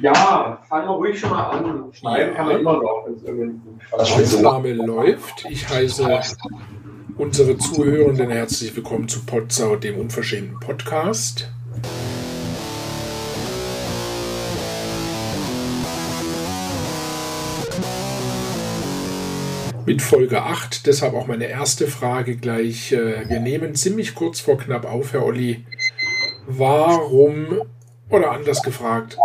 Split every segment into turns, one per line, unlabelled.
Ja, fangen wir ruhig schon mal an. Schneiden kann man immer noch, wenn es irgendwie
Die Aufnahme läuft. Ich heiße unsere Zuhörenden herzlich willkommen zu Potsau, dem unverschämten Podcast. Mit Folge 8, deshalb auch meine erste Frage gleich. äh, Wir nehmen ziemlich kurz vor knapp auf, Herr Olli. Warum, oder anders gefragt,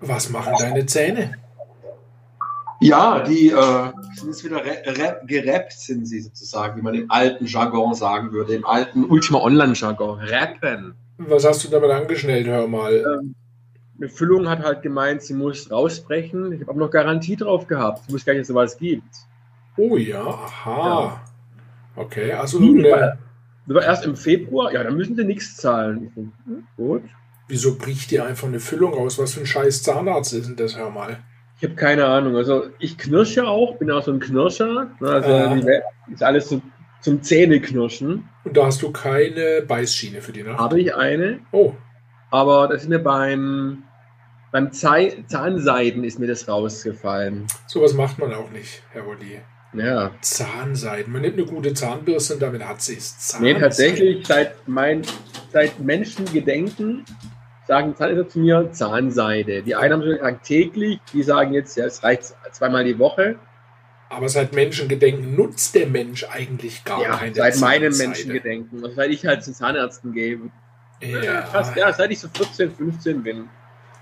was machen deine Zähne?
Ja, die äh, sind jetzt wieder gerappt, sind sie sozusagen, wie man im alten Jargon sagen würde, im alten Ultima Online-Jargon. Rappen.
Was hast du damit angeschnellt, hör mal?
Ähm, eine Füllung hat halt gemeint, sie muss rausbrechen. Ich habe auch noch Garantie drauf gehabt. Ich wusste gar nicht, dass es sowas gibt.
Oh ja, aha. Okay, also
Hm,
eine,
war erst im Februar. Ja, dann müssen sie nichts zahlen. Hm, gut.
Wieso bricht dir einfach eine Füllung raus? Was für ein scheiß Zahnarzt ist denn das, hör mal?
Ich habe keine Ahnung. Also ich knirsche auch, bin auch so ein Knirscher. Ne, Also Welt ist alles zum, zum Zähneknirschen.
Und da hast du keine Beißschiene für die Nacht?
Habe ich eine,
Oh,
aber das ist mir beim, beim Zahnseiden ist mir das rausgefallen.
sowas macht man auch nicht, Herr Olli.
Ja.
Zahnseiden. Man nimmt eine gute Zahnbürste und damit hat sie es.
Nee, tatsächlich, seit, mein, seit Menschengedenken sagen Zahnärzte zu mir Zahnseide. Die einen haben schon gesagt täglich, die sagen jetzt, ja, es reicht zweimal die Woche.
Aber seit Menschengedenken nutzt der Mensch eigentlich gar
ja,
keine
seit meinem
Zahnseide.
Menschengedenken. Also seit ich halt zu Zahnärzten gehe.
Ja,
Fast, ja, seit ich so 14, 15 bin.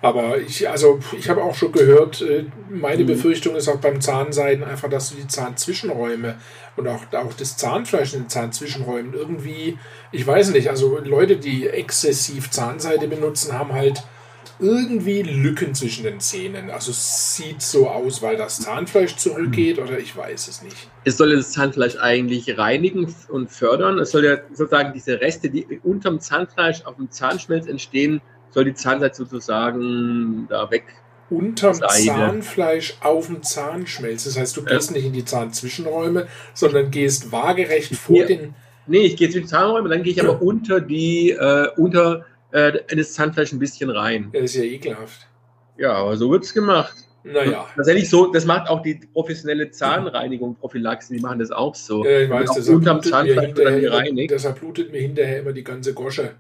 Aber ich, also ich habe auch schon gehört, äh, meine
Mhm.
Befürchtung ist auch beim Zahnseiden einfach, dass du die Zahnzwischenräume und auch, auch das Zahnfleisch in den Zahnzwischenräumen irgendwie, ich weiß nicht, also Leute, die exzessiv Zahnseide benutzen, haben halt irgendwie Lücken zwischen den Zähnen. Also es sieht so aus, weil das Zahnfleisch zurückgeht oder ich weiß es nicht.
Es soll das Zahnfleisch eigentlich reinigen und fördern. Es soll ja sozusagen diese Reste, die unterm Zahnfleisch auf dem Zahnschmelz entstehen, soll die Zahnseide sozusagen da weg.
Unterm
Seide.
Zahnfleisch auf dem Zahnschmelz. Das heißt, du gehst nicht in die Zahnzwischenräume, sondern gehst waagerecht vor
Ja.
den
Nee, ich gehe jetzt in die Zahnräume, dann gehe ich aber unter die, äh, unter äh, in das Zahnfleisch ein bisschen rein.
Das ist ja ekelhaft.
Ja, aber so wird's gemacht.
Naja.
Tatsächlich so, das macht auch die professionelle Zahnreinigung, Prophylaxe, die machen das auch so.
Ja, ich weiß, deshalb
unterm Zahnfleisch wird
hinterher,
gereinigt.
deshalb blutet mir hinterher immer die ganze Gosche.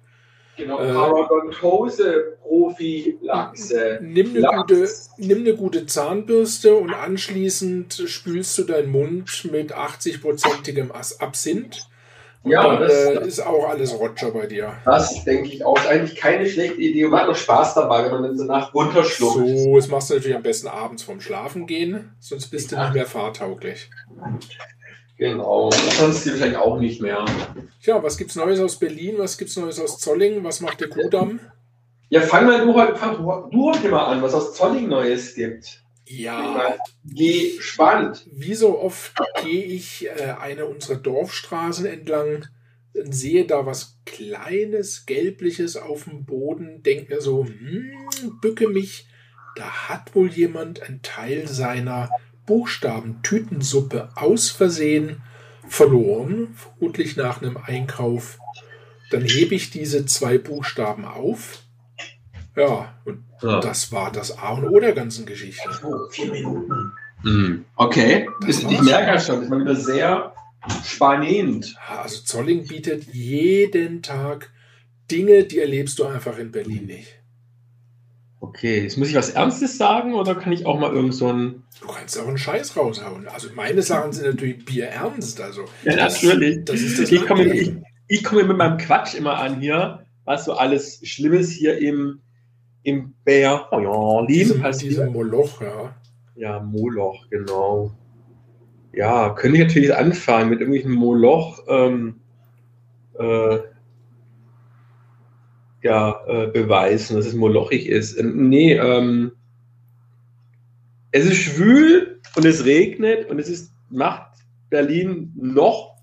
Genau,
Äh,
Parodontose Prophylaxe.
Nimm eine,
Lachs.
gute, nimm eine gute Zahnbürste und anschließend spülst du deinen Mund mit 80-prozentigem As- Absinth. Und
Ja,
dann
das-
äh, ist auch alles Roger bei dir.
Das denke ich auch. Ist eigentlich keine schlechte Idee und macht noch Spaß dabei, wenn man dann so nach runterschluckt.
So, das machst du natürlich am besten abends vorm Schlafen gehen, sonst bist du nicht mehr fahrtauglich.
Genau. Sonst wahrscheinlich auch nicht mehr.
Tja, was gibt's Neues aus Berlin? Was gibt's Neues aus Zolling? Was macht der Kudamm?
Ja, fang mal du heute, fang du heute mal an, was aus Zolling Neues gibt.
Ja,
Gespannt.
wie so oft gehe ich äh, eine unserer Dorfstraßen entlang und sehe da was Kleines, Gelbliches auf dem Boden, denke mir so, hm, bücke mich, da hat wohl jemand einen Teil seiner Buchstabentütensuppe aus Versehen verloren, vermutlich nach einem Einkauf. Dann hebe ich diese zwei Buchstaben auf. Ja, und
Ja.
das war das A und O der ganzen Geschichte.
Oh, vier Minuten. Mhm. Okay.
Das
Ist, ich merke ja schon, ist mal wieder sehr spannend.
Also Zolling bietet jeden Tag Dinge, die erlebst du einfach in Berlin nicht.
Okay, jetzt muss ich was Ernstes sagen oder kann ich auch mal irgend so ein.
Du kannst auch einen Scheiß raushauen. Also meine Sachen sind natürlich bierernst. Also
Ja,
das,
natürlich.
Das ist das
Ich komme, ich, ich komme mit meinem Quatsch immer an hier, was so alles Schlimmes hier im, im Berlin
diesem,
passiert.
diesem Moloch, ja.
Ja, Moloch, genau. Ja, könnte ich natürlich anfangen mit irgendwelchen Moloch, ähm, äh, ja, äh, beweisen, dass es molochig ist. Ähm, nee, ähm, es ist schwül und es regnet und es ist, macht Berlin noch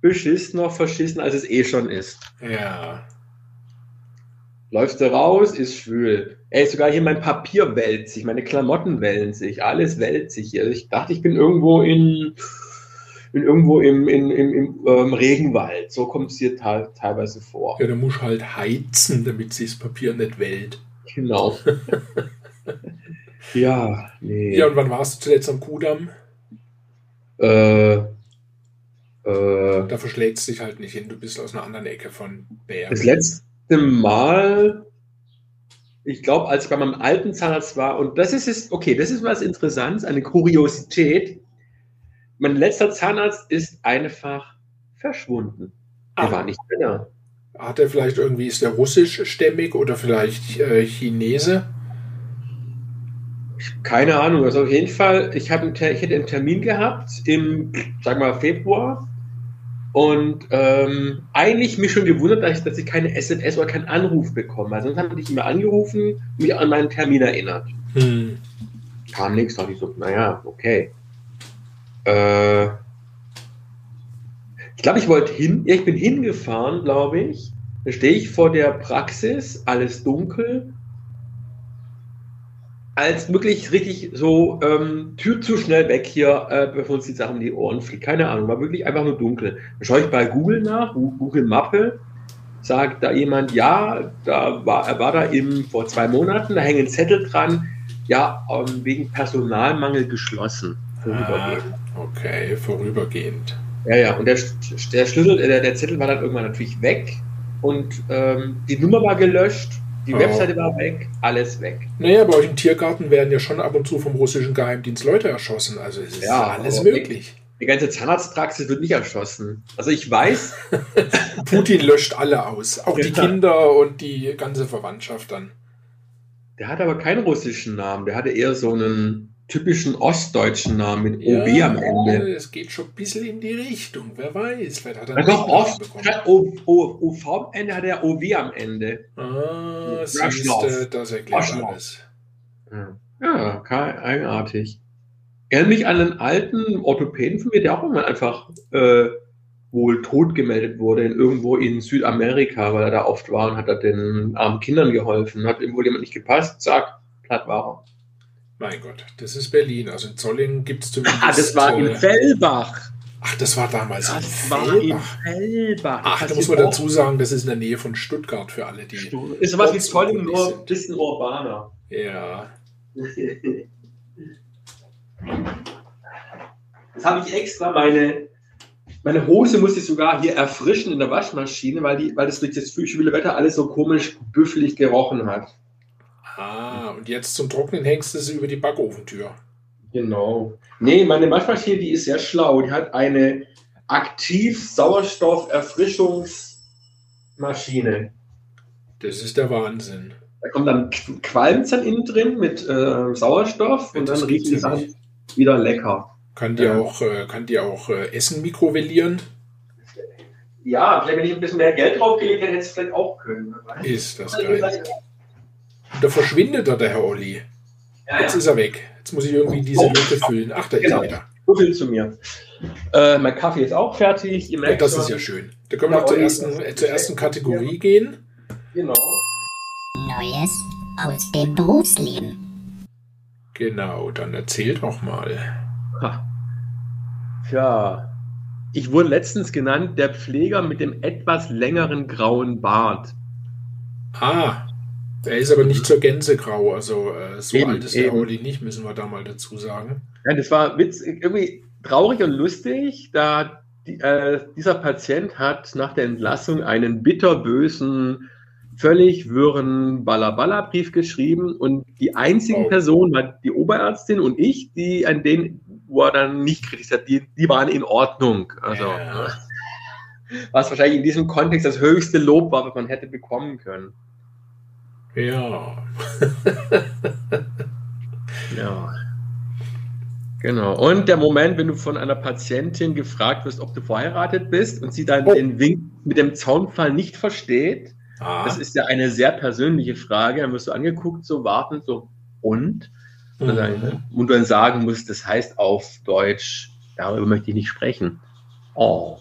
beschissener, verschissen, als es eh schon ist.
Ja.
Läufst du raus, ist schwül. Ey, sogar hier mein Papier wälzt sich, meine Klamotten wälzen sich, alles wälzt sich hier. Ich dachte, ich bin irgendwo in, bin irgendwo im, in, im, im ähm, Regenwald. So kommt es hier te teilweise vor.
Ja, da muss halt heizen, damit sich das Papier nicht wellt.
Genau.
Ja, nee.
Ja, und wann warst du zuletzt am Kudamm?
Äh, äh,
Da verschlägt es dich halt nicht hin. Du bist aus einer anderen Ecke von Bern.
das letzte Mal, ich glaube, als ich bei meinem alten Zahnarzt war, und das ist es, okay, das ist was Interessantes, eine Kuriosität. Mein letzter Zahnarzt ist einfach verschwunden.
Ah.
war nicht mehr da.
Hat er vielleicht irgendwie, ist der russischstämmig oder vielleicht äh, Chinese?
Keine Ahnung, also auf jeden Fall, ich, hab einen, ich hätte einen Termin gehabt im, sag mal, Februar und ähm, eigentlich mich schon gewundert, dass ich, dass ich keine SMS oder keinen Anruf bekomme. Also sonst haben die mich immer angerufen und mich an meinen Termin erinnert.
Hm.
Kam nichts, dachte ich so, naja, okay. Äh, ich glaube, ich wollte hin, ich bin hingefahren, glaube ich. Da stehe ich vor der Praxis, alles dunkel. Als wirklich richtig so, ähm, Tür zu schnell weg hier, äh, bevor uns die Sachen in die Ohren fliegt. Keine Ahnung, war wirklich einfach nur dunkel. Dann schaue ich bei Google nach, Google Mappe, sagt da jemand, ja, da war, er war da eben vor zwei Monaten, da hängen Zettel dran, ja, ähm, wegen Personalmangel geschlossen. Vorübergehend.
Ah, okay, vorübergehend.
Ja, ja, und der, der Schlüssel, äh, der, der Zettel war dann irgendwann natürlich weg und ähm, die Nummer war gelöscht, die
Oh.
Webseite war weg, alles weg.
Naja, bei euch im Tiergarten werden ja schon ab und zu vom russischen Geheimdienst Leute erschossen. Also es ist
Ja,
alles möglich.
Die ganze Zahnarztpraxis wird nicht erschossen. Also ich weiß,
Putin löscht alle aus. Auch die
Ja.
Kinder und die ganze Verwandtschaft dann.
der hat aber keinen russischen Namen, der hatte eher so einen typischen ostdeutschen Namen mit
Ja,
OB am Ende.
Es geht schon ein bisschen in die Richtung. Wer weiß, vielleicht hat er
Ja, Ost,
bekommen.
statt O- O- OV am Ende hat er OW am Ende.
Ah,
Rushloff.
siehste, das erklärt
Rushloff.
alles.
Ja, ja kein- eigenartig. Erinnert mich an einen alten Orthopäden von mir, der auch irgendwann einfach äh, wohl tot gemeldet wurde, in, irgendwo in Südamerika, weil er da oft war und hat da den armen Kindern geholfen. Hat ihm wohl jemand nicht gepasst, zack, platt war
Mein Gott, das ist Berlin. Also in Zollingen gibt es zumindest.
Ah, das war in Fellbach.
Ach, das war damals
Das
in
war in
Fellbach.
Fellbach.
Ach, da muss man dazu sagen, das ist in der Nähe von Stuttgart für alle, die.
Ist sowas wie Zollingen, nur ein bisschen urbaner.
Ja.
Das habe ich extra meine, meine Hose musste ich sogar hier erfrischen in der Waschmaschine, weil, die, weil das durch das schwüle Wetter alles so komisch büffelig gerochen hat.
Ah, und jetzt zum Trocknen hängst du sie über die Backofentür.
Genau. Nee, meine Waschmaschine, die ist sehr schlau. Die hat eine Aktiv-Sauerstoff-Erfrischungsmaschine.
Das ist der Wahnsinn.
Da kommt dann Qu- Qualms dann innen drin mit äh, Sauerstoff und
Das
dann riechen die Sachen wieder lecker.
Kann die
Ja.
auch, äh, kann die auch äh, Essen mikrowellieren?
Ja, vielleicht wenn ich ein bisschen mehr Geld draufgelegt hätte, hätte es vielleicht auch können.
Ist das geil. Und da verschwindet er, der Herr Olli.
Ja,
Jetzt
ja.
ist er weg. Jetzt muss ich irgendwie diese
Oh.
Lücke füllen. Ach, da ist
Genau.
er wieder.
So viel zu mir. Äh, mein Kaffee ist auch fertig. Ihr
Ja,
merkt
das
schon.
ist ja schön. Da können wir
Ja,
noch zur ersten, äh, zur ersten Kategorie gehen.
Genau.
Neues aus dem Berufsleben.
Genau, dann erzähl doch mal.
Ha. Tja. Ich wurde letztens genannt der Pfleger mit dem etwas längeren grauen Bart.
Ah, er ist aber nicht zur Gänse grau. Also äh, so
Eben,
alt ist der. Olli nicht, müssen wir da mal dazu sagen.
Ja, das war Witz, irgendwie traurig und lustig, da die, äh, dieser Patient hat nach der Entlassung einen bitterbösen, völlig wirren Balla-Balla-Brief geschrieben und die einzigen
Oh.
Personen war die Oberärztin und ich, die an denen, wo er dann nicht kritisiert, die, die waren in Ordnung. Also,
Ja.
was wahrscheinlich in diesem Kontext das höchste Lob war, was man hätte bekommen können.
Ja.
Ja. Genau. Und der Moment, wenn du von einer Patientin gefragt wirst, ob du verheiratet bist und sie dann
Oh.
den Wink mit dem Zaunfall nicht versteht,
Ah,
das ist ja eine sehr persönliche Frage, dann wirst du angeguckt, so wartend, so und? Und
mhm.
dann, und du dann sagen musst, das heißt auf Deutsch, darüber möchte ich nicht sprechen. Oh.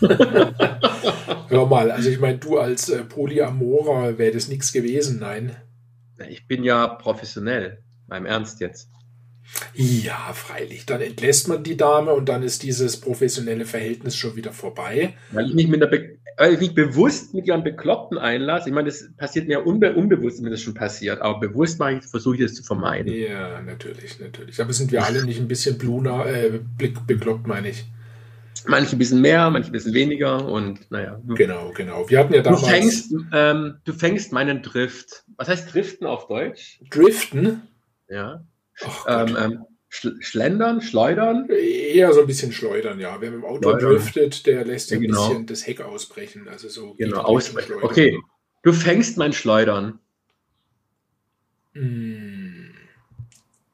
Hör mal, also ich meine, du als äh, Polyamorer wäre das nichts gewesen, nein.
Ich bin ja professionell, beim Ernst jetzt.
Ja, freilich. Dann entlässt man die Dame und dann ist dieses professionelle Verhältnis schon wieder vorbei.
Weil ich mich mit einer weil ich mich bewusst mit ihrem Bekloppten einlasse. Ich meine, das passiert mir unbe unbewusst, mir das schon passiert, aber bewusst mache ich, versuche ich das zu vermeiden.
Ja, natürlich, natürlich. Aber sind wir alle nicht ein bisschen bluna, äh, bekloppt, meine ich.
Manche ein bisschen mehr, manche ein bisschen weniger und naja.
Genau, genau. Wir hatten ja
Du
damals
fängst, ähm, du fängst meinen Drift. Was heißt Driften auf Deutsch?
Driften.
Ja.
Ach.
Ähm, ähm, schl schlendern, schleudern?
Eher so ein bisschen schleudern, ja. Wer mit dem Auto
Schleudern.
driftet, der lässt ja
Ja,
ein
genau.
bisschen das Heck ausbrechen. Also so.
Genau, ausbrechen. Okay. Du fängst mein Schleudern.
Hm.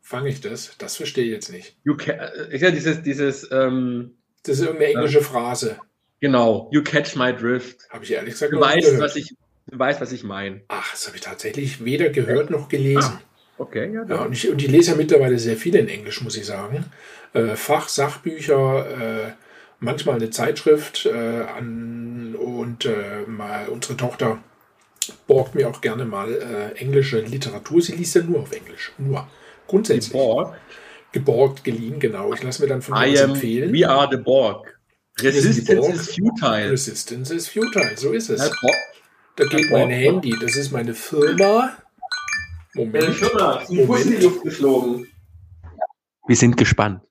Fange ich das? Das verstehe ich jetzt nicht.
You ca äh, ja dieses, dieses, ähm,
Das ist irgendeine englische Phrase.
genau, you catch my drift.
Habe ich ehrlich gesagt
Du weißt,
gehört.
was ich, du weißt, was ich meine.
Ach, das habe ich tatsächlich weder gehört noch gelesen.
Okay, ja,
Ja, und, ich, und ich lese ja mittlerweile sehr viel in Englisch, muss ich sagen. Äh, Fach, Sachbücher, äh, manchmal eine Zeitschrift äh, an, und äh, mal unsere Tochter borgt mir auch gerne mal äh, englische Literatur. Sie liest ja nur auf Englisch. Nur. Grundsätzlich.
Borg.
Geborgt, geliehen, genau. Ich lasse mir dann von
I
uns empfehlen.
we are the Borg.
Wir sind die
Resistance
Borg.
is futile.
Resistance is futile, so ist es. Da geht
Herr
mein
Borg.
Handy, das ist meine Firma. Moment.
Firma,
die Fuß in die
Luft geflogen. Wir sind gespannt.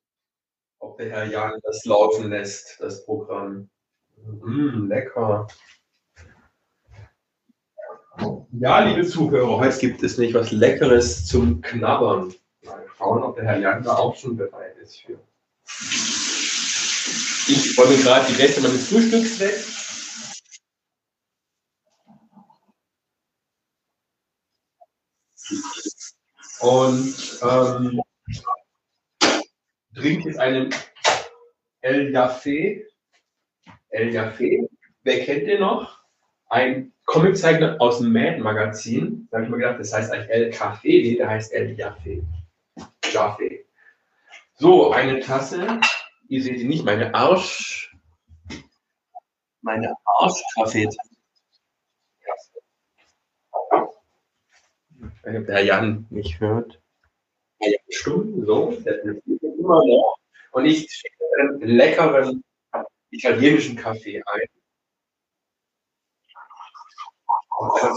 Ob der Herr Jan das laufen lässt, das Programm. Mm, lecker. Ja, liebe Zuhörer, heute gibt es nicht was Leckeres zum Knabbern. Schauen, ob der Herr Jan da auch schon bereit ist für. Ich räume gerade die Reste meines Frühstücks weg. Und ähm, trinke jetzt einen El Jaffe. El Jaffe. Wer kennt den noch? Ein Comiczeichner aus dem Mad-Magazin. Da habe ich mir gedacht, das heißt eigentlich El Café. Nee, der heißt El Jaffe. Jaffe. So, eine Tasse. Ihr seht sie nicht, meine Arsch. Meine Arschkaffee. Wenn der Jan nicht hört. Ja, stumm, so, immer noch. Und ich schicke einen leckeren italienischen Kaffee ein.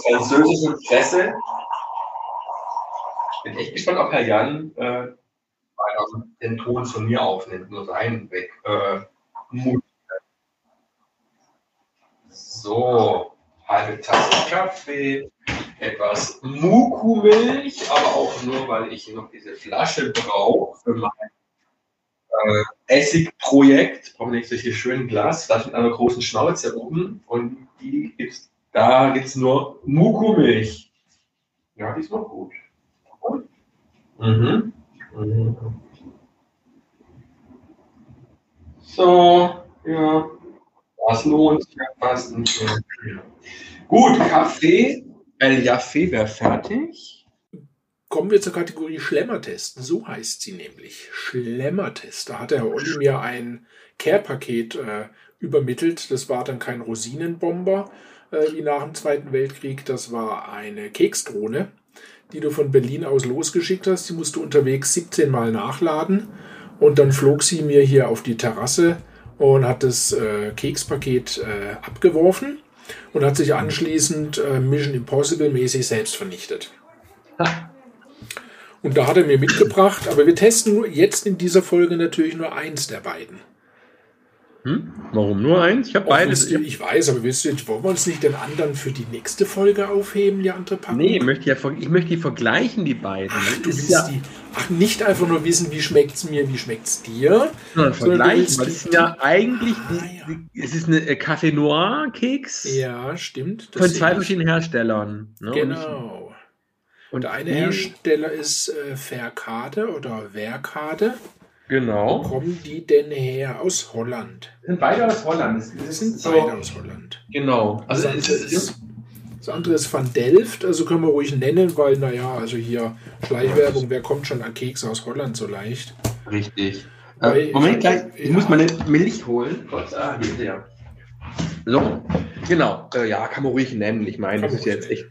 Französischen Presse. Bin echt gespannt, ob Herr Jan äh, den Ton von mir aufnimmt, nur seinen weg. Äh, so, halbe Tasse Kaffee, etwas Muku-Milch, aber auch nur, weil ich noch diese Flasche brauche für mein äh, Essigprojekt. Brauche nicht solche schönen Glasflaschen mit einer großen Schnauze oben und die gibt's, da gibt es nur Muku-Milch. Ja, die ist noch. Gut. Mhm. Mhm. So, ja, das lohnt sich ja fast nicht mehr. Gut, Kaffee. El Jaffe wäre fertig.
Kommen wir zur Kategorie Schlemmertest. So heißt sie nämlich. Schlemmertest. Da hat der Herr Olli mir ein Care-Paket äh, übermittelt. Das war dann kein Rosinenbomber äh, wie nach dem Zweiten Weltkrieg. Das war eine Kekskrone, die du von Berlin aus losgeschickt hast. Die musst du unterwegs 17 Mal nachladen. Und dann flog sie mir hier auf die Terrasse und hat das äh, Kekspaket äh, abgeworfen und hat sich anschließend äh, Mission Impossible mäßig selbst vernichtet. Und da hat er mir mitgebracht, aber wir testen jetzt in dieser Folge natürlich nur eins der beiden.
Hm? Warum nur eins? Ich habe beides.
Du- Ich weiß, aber willst du, jetzt- wollen wir uns nicht den anderen für die nächste Folge aufheben, die andere Packung?
Nee, ich möchte, ja, ich möchte die vergleichen, die beiden.
Ach, du willst
ja,
die. Ach, nicht einfach nur wissen, wie schmeckt's mir, wie schmeckt's dir.
sondern vergleichen. weil es ist ja eigentlich,
Ah, ja.
es ist eine äh, Café Noir Keks
Ja, stimmt. das
von zwei
ich.
verschiedenen Herstellern. Ne?
Genau.
Und,
Und der eine Hersteller ist äh, Verkade oder Verkade. Wo
Genau.
kommen die denn her? Aus Holland.
Sind beide aus Holland. Das,
sind beide aus Holland.
Genau. Also
das,
ist,
ist, das andere ist Van Delft, also können wir ruhig nennen, weil, naja, also hier Schleichwerbung, wer kommt schon an Kekse aus Holland so leicht?
Richtig.
Weil
Äh, Moment,
ich-
gleich. Ich
ja.
muss meine Milch holen. Gott, ah, hier ist der. So, genau. Äh, ja, kann man ruhig nennen. Ich meine, das ist jetzt echt.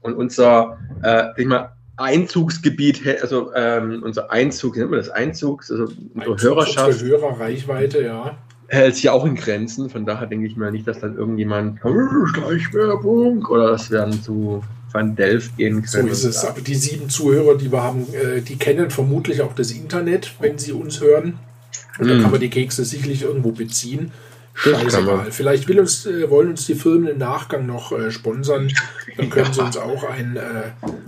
Und unser, äh, sag ich mal, Einzugsgebiet, also ähm, unser Einzug, nennt man das Einzugs, also unsere Hörerschaft
Hörerreichweite, ja.
hält sich ja auch in Grenzen. Von daher denke ich mal nicht, dass dann irgendjemand "Äh, Schleichwerbung oder dass wir dann zu Van Delft gehen
So
können.
ist es. Aber die sieben Zuhörer, die wir haben, äh, die kennen vermutlich auch das Internet, wenn sie uns hören. Und da
Mm.
kann man die Kekse sicherlich irgendwo beziehen. Scheißegal. Vielleicht will uns, äh, wollen uns die Firmen im Nachgang noch äh, sponsern. Dann können sie uns auch ein, äh,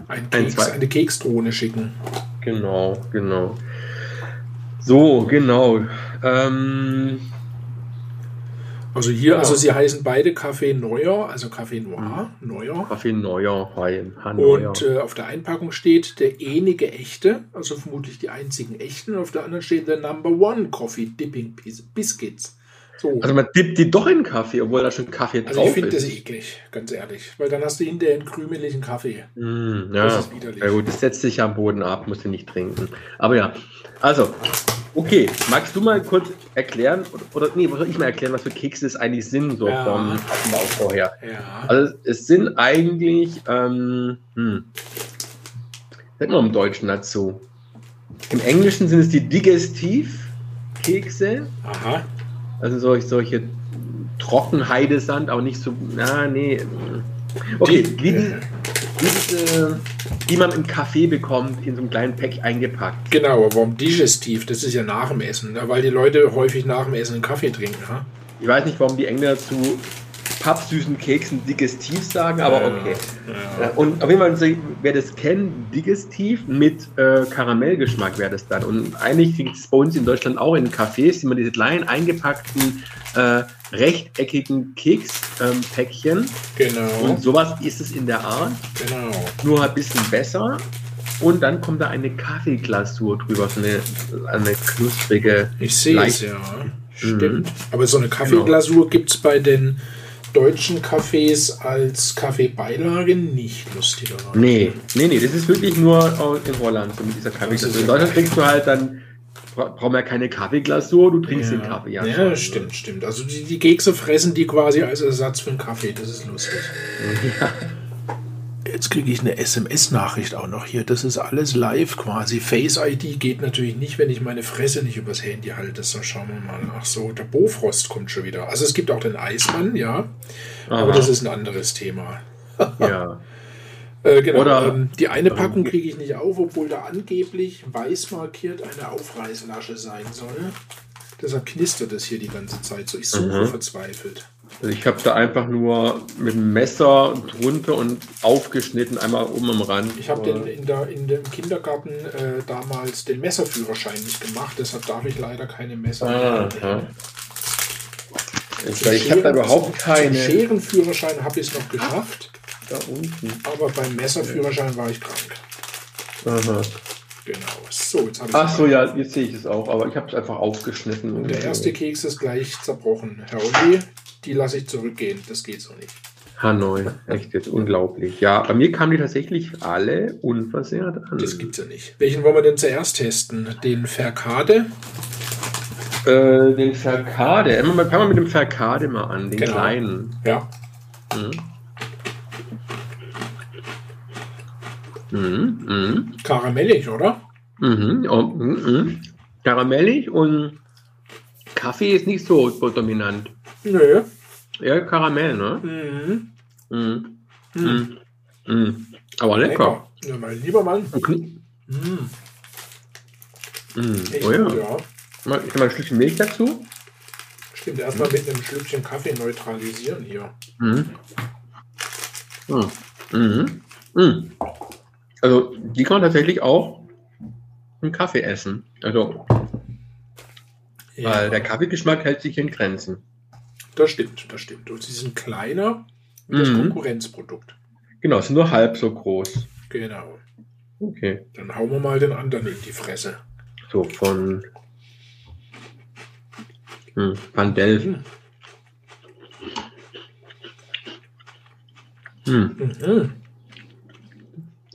ein
Ein,
Keks,
zwei.
eine Keksdrohne schicken.
Genau, genau. So, genau. Ähm,
Also hier,
Ja.
also sie heißen beide Café Neuer, also Café Noir, Neuer.
Kaffee Neuer, Haneuer.
Und äh, auf der Einpackung steht der enige echte, also vermutlich die einzigen echten. Und auf der anderen steht der Number One Coffee Dipping Bis- Biscuits. So.
also man dippt die doch in Kaffee, obwohl da schon Kaffee
Also ich
drauf
finde das
ist.
eklig, ganz ehrlich. Weil dann hast du hinterher einen krümeligen Kaffee.
Mm,
Das
ja.
ist widerlich.
ja gut, das setzt sich ja am Boden ab, musst du nicht trinken. Aber ja, also, okay, magst du mal kurz erklären, oder, oder nee, soll ich mal erklären, was für Kekse es eigentlich sind, so
Ja.
vom Aufbau her?
Ja.
Also es sind eigentlich, ähm, hm, was sagt man im Deutschen dazu? Im Englischen sind es die Digestivkekse,
Aha.
Also solche, solche Trockenheidesand, aber nicht so, na, nee. Okay,
Die-
wie, die, diese, die man im Café bekommt, in so einem kleinen Pack eingepackt.
Genau, aber warum digestiv? Das ist ja nach dem Essen, ne? weil die Leute häufig nach dem Essen einen Kaffee trinken. Ha?
Ich weiß nicht, warum die Engländer zu pappsüßen Keksen digestiv sagen, aber
Ja,
okay.
Ja.
Ja, Und auf jeden Fall, wer das kennt, digestiv mit äh, Karamellgeschmack wäre das dann. Und eigentlich gibt es bei uns in Deutschland auch in Cafés immer diese kleinen eingepackten, äh, rechteckigen Kekspäckchen.
Genau,
Und sowas ist es in der Art,
genau.
nur ein bisschen besser. Und dann kommt da eine Kaffeeglasur drüber, so eine, eine knusprige.
Ich sehe es
Leicht- Mhm.
ja. Stimmt. Aber so eine Kaffeeglasur gibt es bei den deutschen Cafés als Kaffeebeilage nicht, lustigerweise.
Nee, nee, nee, das ist wirklich nur in Holland, so mit dieser Kaffeeglasur. In
ja
Deutschland trinkst du halt dann, bra brauchen wir keine Kaffeeglasur, du trinkst
ja.
den Kaffee.
Ja,
schon, ne?
stimmt, stimmt. Also die, die Kekse fressen die quasi als Ersatz für einen Kaffee. Das ist lustig. Jetzt kriege ich eine SMS-Nachricht auch noch hier. Das ist alles live quasi. Face ID geht natürlich nicht, wenn ich meine Fresse nicht übers Handy halte. So, schauen wir mal. Ach so, der Bofrost kommt schon wieder. Also es gibt auch den Eismann, ja. Aber
Aha.
das ist ein anderes Thema.
Ja.
Äh, genau.
Oder-
ähm, die eine Packung kriege ich nicht auf, obwohl da angeblich weiß markiert eine Aufreißlasche sein soll. Deshalb knistert es hier die ganze Zeit so. Ich suche
Mhm.
verzweifelt.
Also ich habe da einfach nur mit dem Messer drunter und aufgeschnitten, einmal oben am Rand.
Ich habe den in, der, in dem Kindergarten äh, damals den Messerführerschein nicht gemacht, deshalb darf ich leider keine Messer
Ah,
mehr
ja. Ich,
Zum
ich habe da überhaupt
Zum
keine.
Scherenführerschein habe ich es noch geschafft,
Da unten.
aber beim Messerführerschein war ich krank.
Aha.
Genau. So, jetzt habe ich
Ach so, ja, jetzt sehe ich es auch, aber ich habe es einfach aufgeschnitten.
Und der erste Keks ist gleich zerbrochen. Herr Olli, die lasse ich zurückgehen. Das geht so nicht.
Hanoi, echt jetzt unglaublich. Ja, bei mir kamen die tatsächlich alle unversehrt an.
Das gibt's ja nicht. Welchen wollen wir denn zuerst testen? Den Ferkade?
Äh, den mal- Fangen wir mit dem Ferkade mal an, den
Genau.
kleinen.
Ja.
Mhm. Mhm. Mhm.
Karamellig, oder?
Mhm. Oh, mhm. mhm. Karamellig und Kaffee ist nicht so dominant.
Nö.
Ja, Karamell, ne?
Mhm.
Mhm.
Mhm.
Mhm. Mhm. Aber lecker.
Ja, mein lieber Mann. Mhm.
Mhm.
Echt
Oh ja.
ja.
Mal- Ich mal ein Stückchen Milch dazu.
Stimmt, erstmal mit einem Schlückchen Kaffee neutralisieren hier.
Mhm. Mhm. Mhm. Mhm. Also, die kann man tatsächlich auch im Kaffee essen. Also, weil der Kaffeegeschmack hält sich in Grenzen.
Das stimmt, das stimmt. Und sie sind kleiner wie das
Mhm.
Konkurrenzprodukt.
Genau, sind nur halb so groß.
Genau.
Okay.
Dann hauen wir mal den anderen in die Fresse.
So, von hm, Van Delft.
Mhm.
Hm.
Mhm.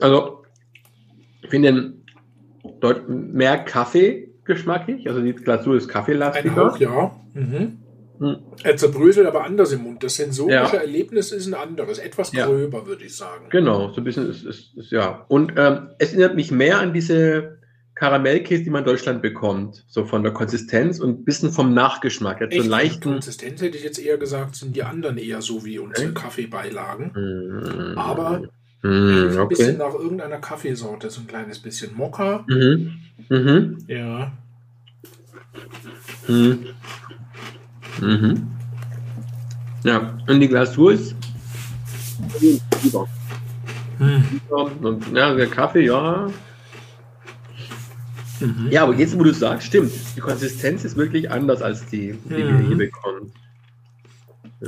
Also, ich finde den dort mehr Kaffee geschmackig. Also die Glasur ist
Ein
kaffeelastiger.
Hauch, ja. Mhm.
Hm.
Er zerbröselt aber anders im Mund. Das sensorische
Ja.
Erlebnis ist ein anderes. Etwas
Ja.
gröber, würde ich sagen.
Genau, so ein bisschen ist, ist, ist ja. Und ähm, es erinnert mich mehr an diese Karamellkäse, die man in Deutschland bekommt. So von der Konsistenz und ein bisschen vom Nachgeschmack. So
Echt,
einen leichten.
Konsistenz hätte ich jetzt eher gesagt, sind die anderen eher so wie unsere
Okay.
Kaffeebeilagen.
Mm,
Aber
mm,
ein bisschen
okay.
nach irgendeiner Kaffeesorte, so ein kleines bisschen Mokka.
Mhm. Mhm.
Ja.
Mhm. Mhm. Ja, und die Glasur ist.
Hm.
Und, ja, der Kaffee, ja.
Mhm.
Ja, aber jetzt, wo du sagst, stimmt. Die Konsistenz ist wirklich anders als die, die wir
Mhm.
hier bekommen.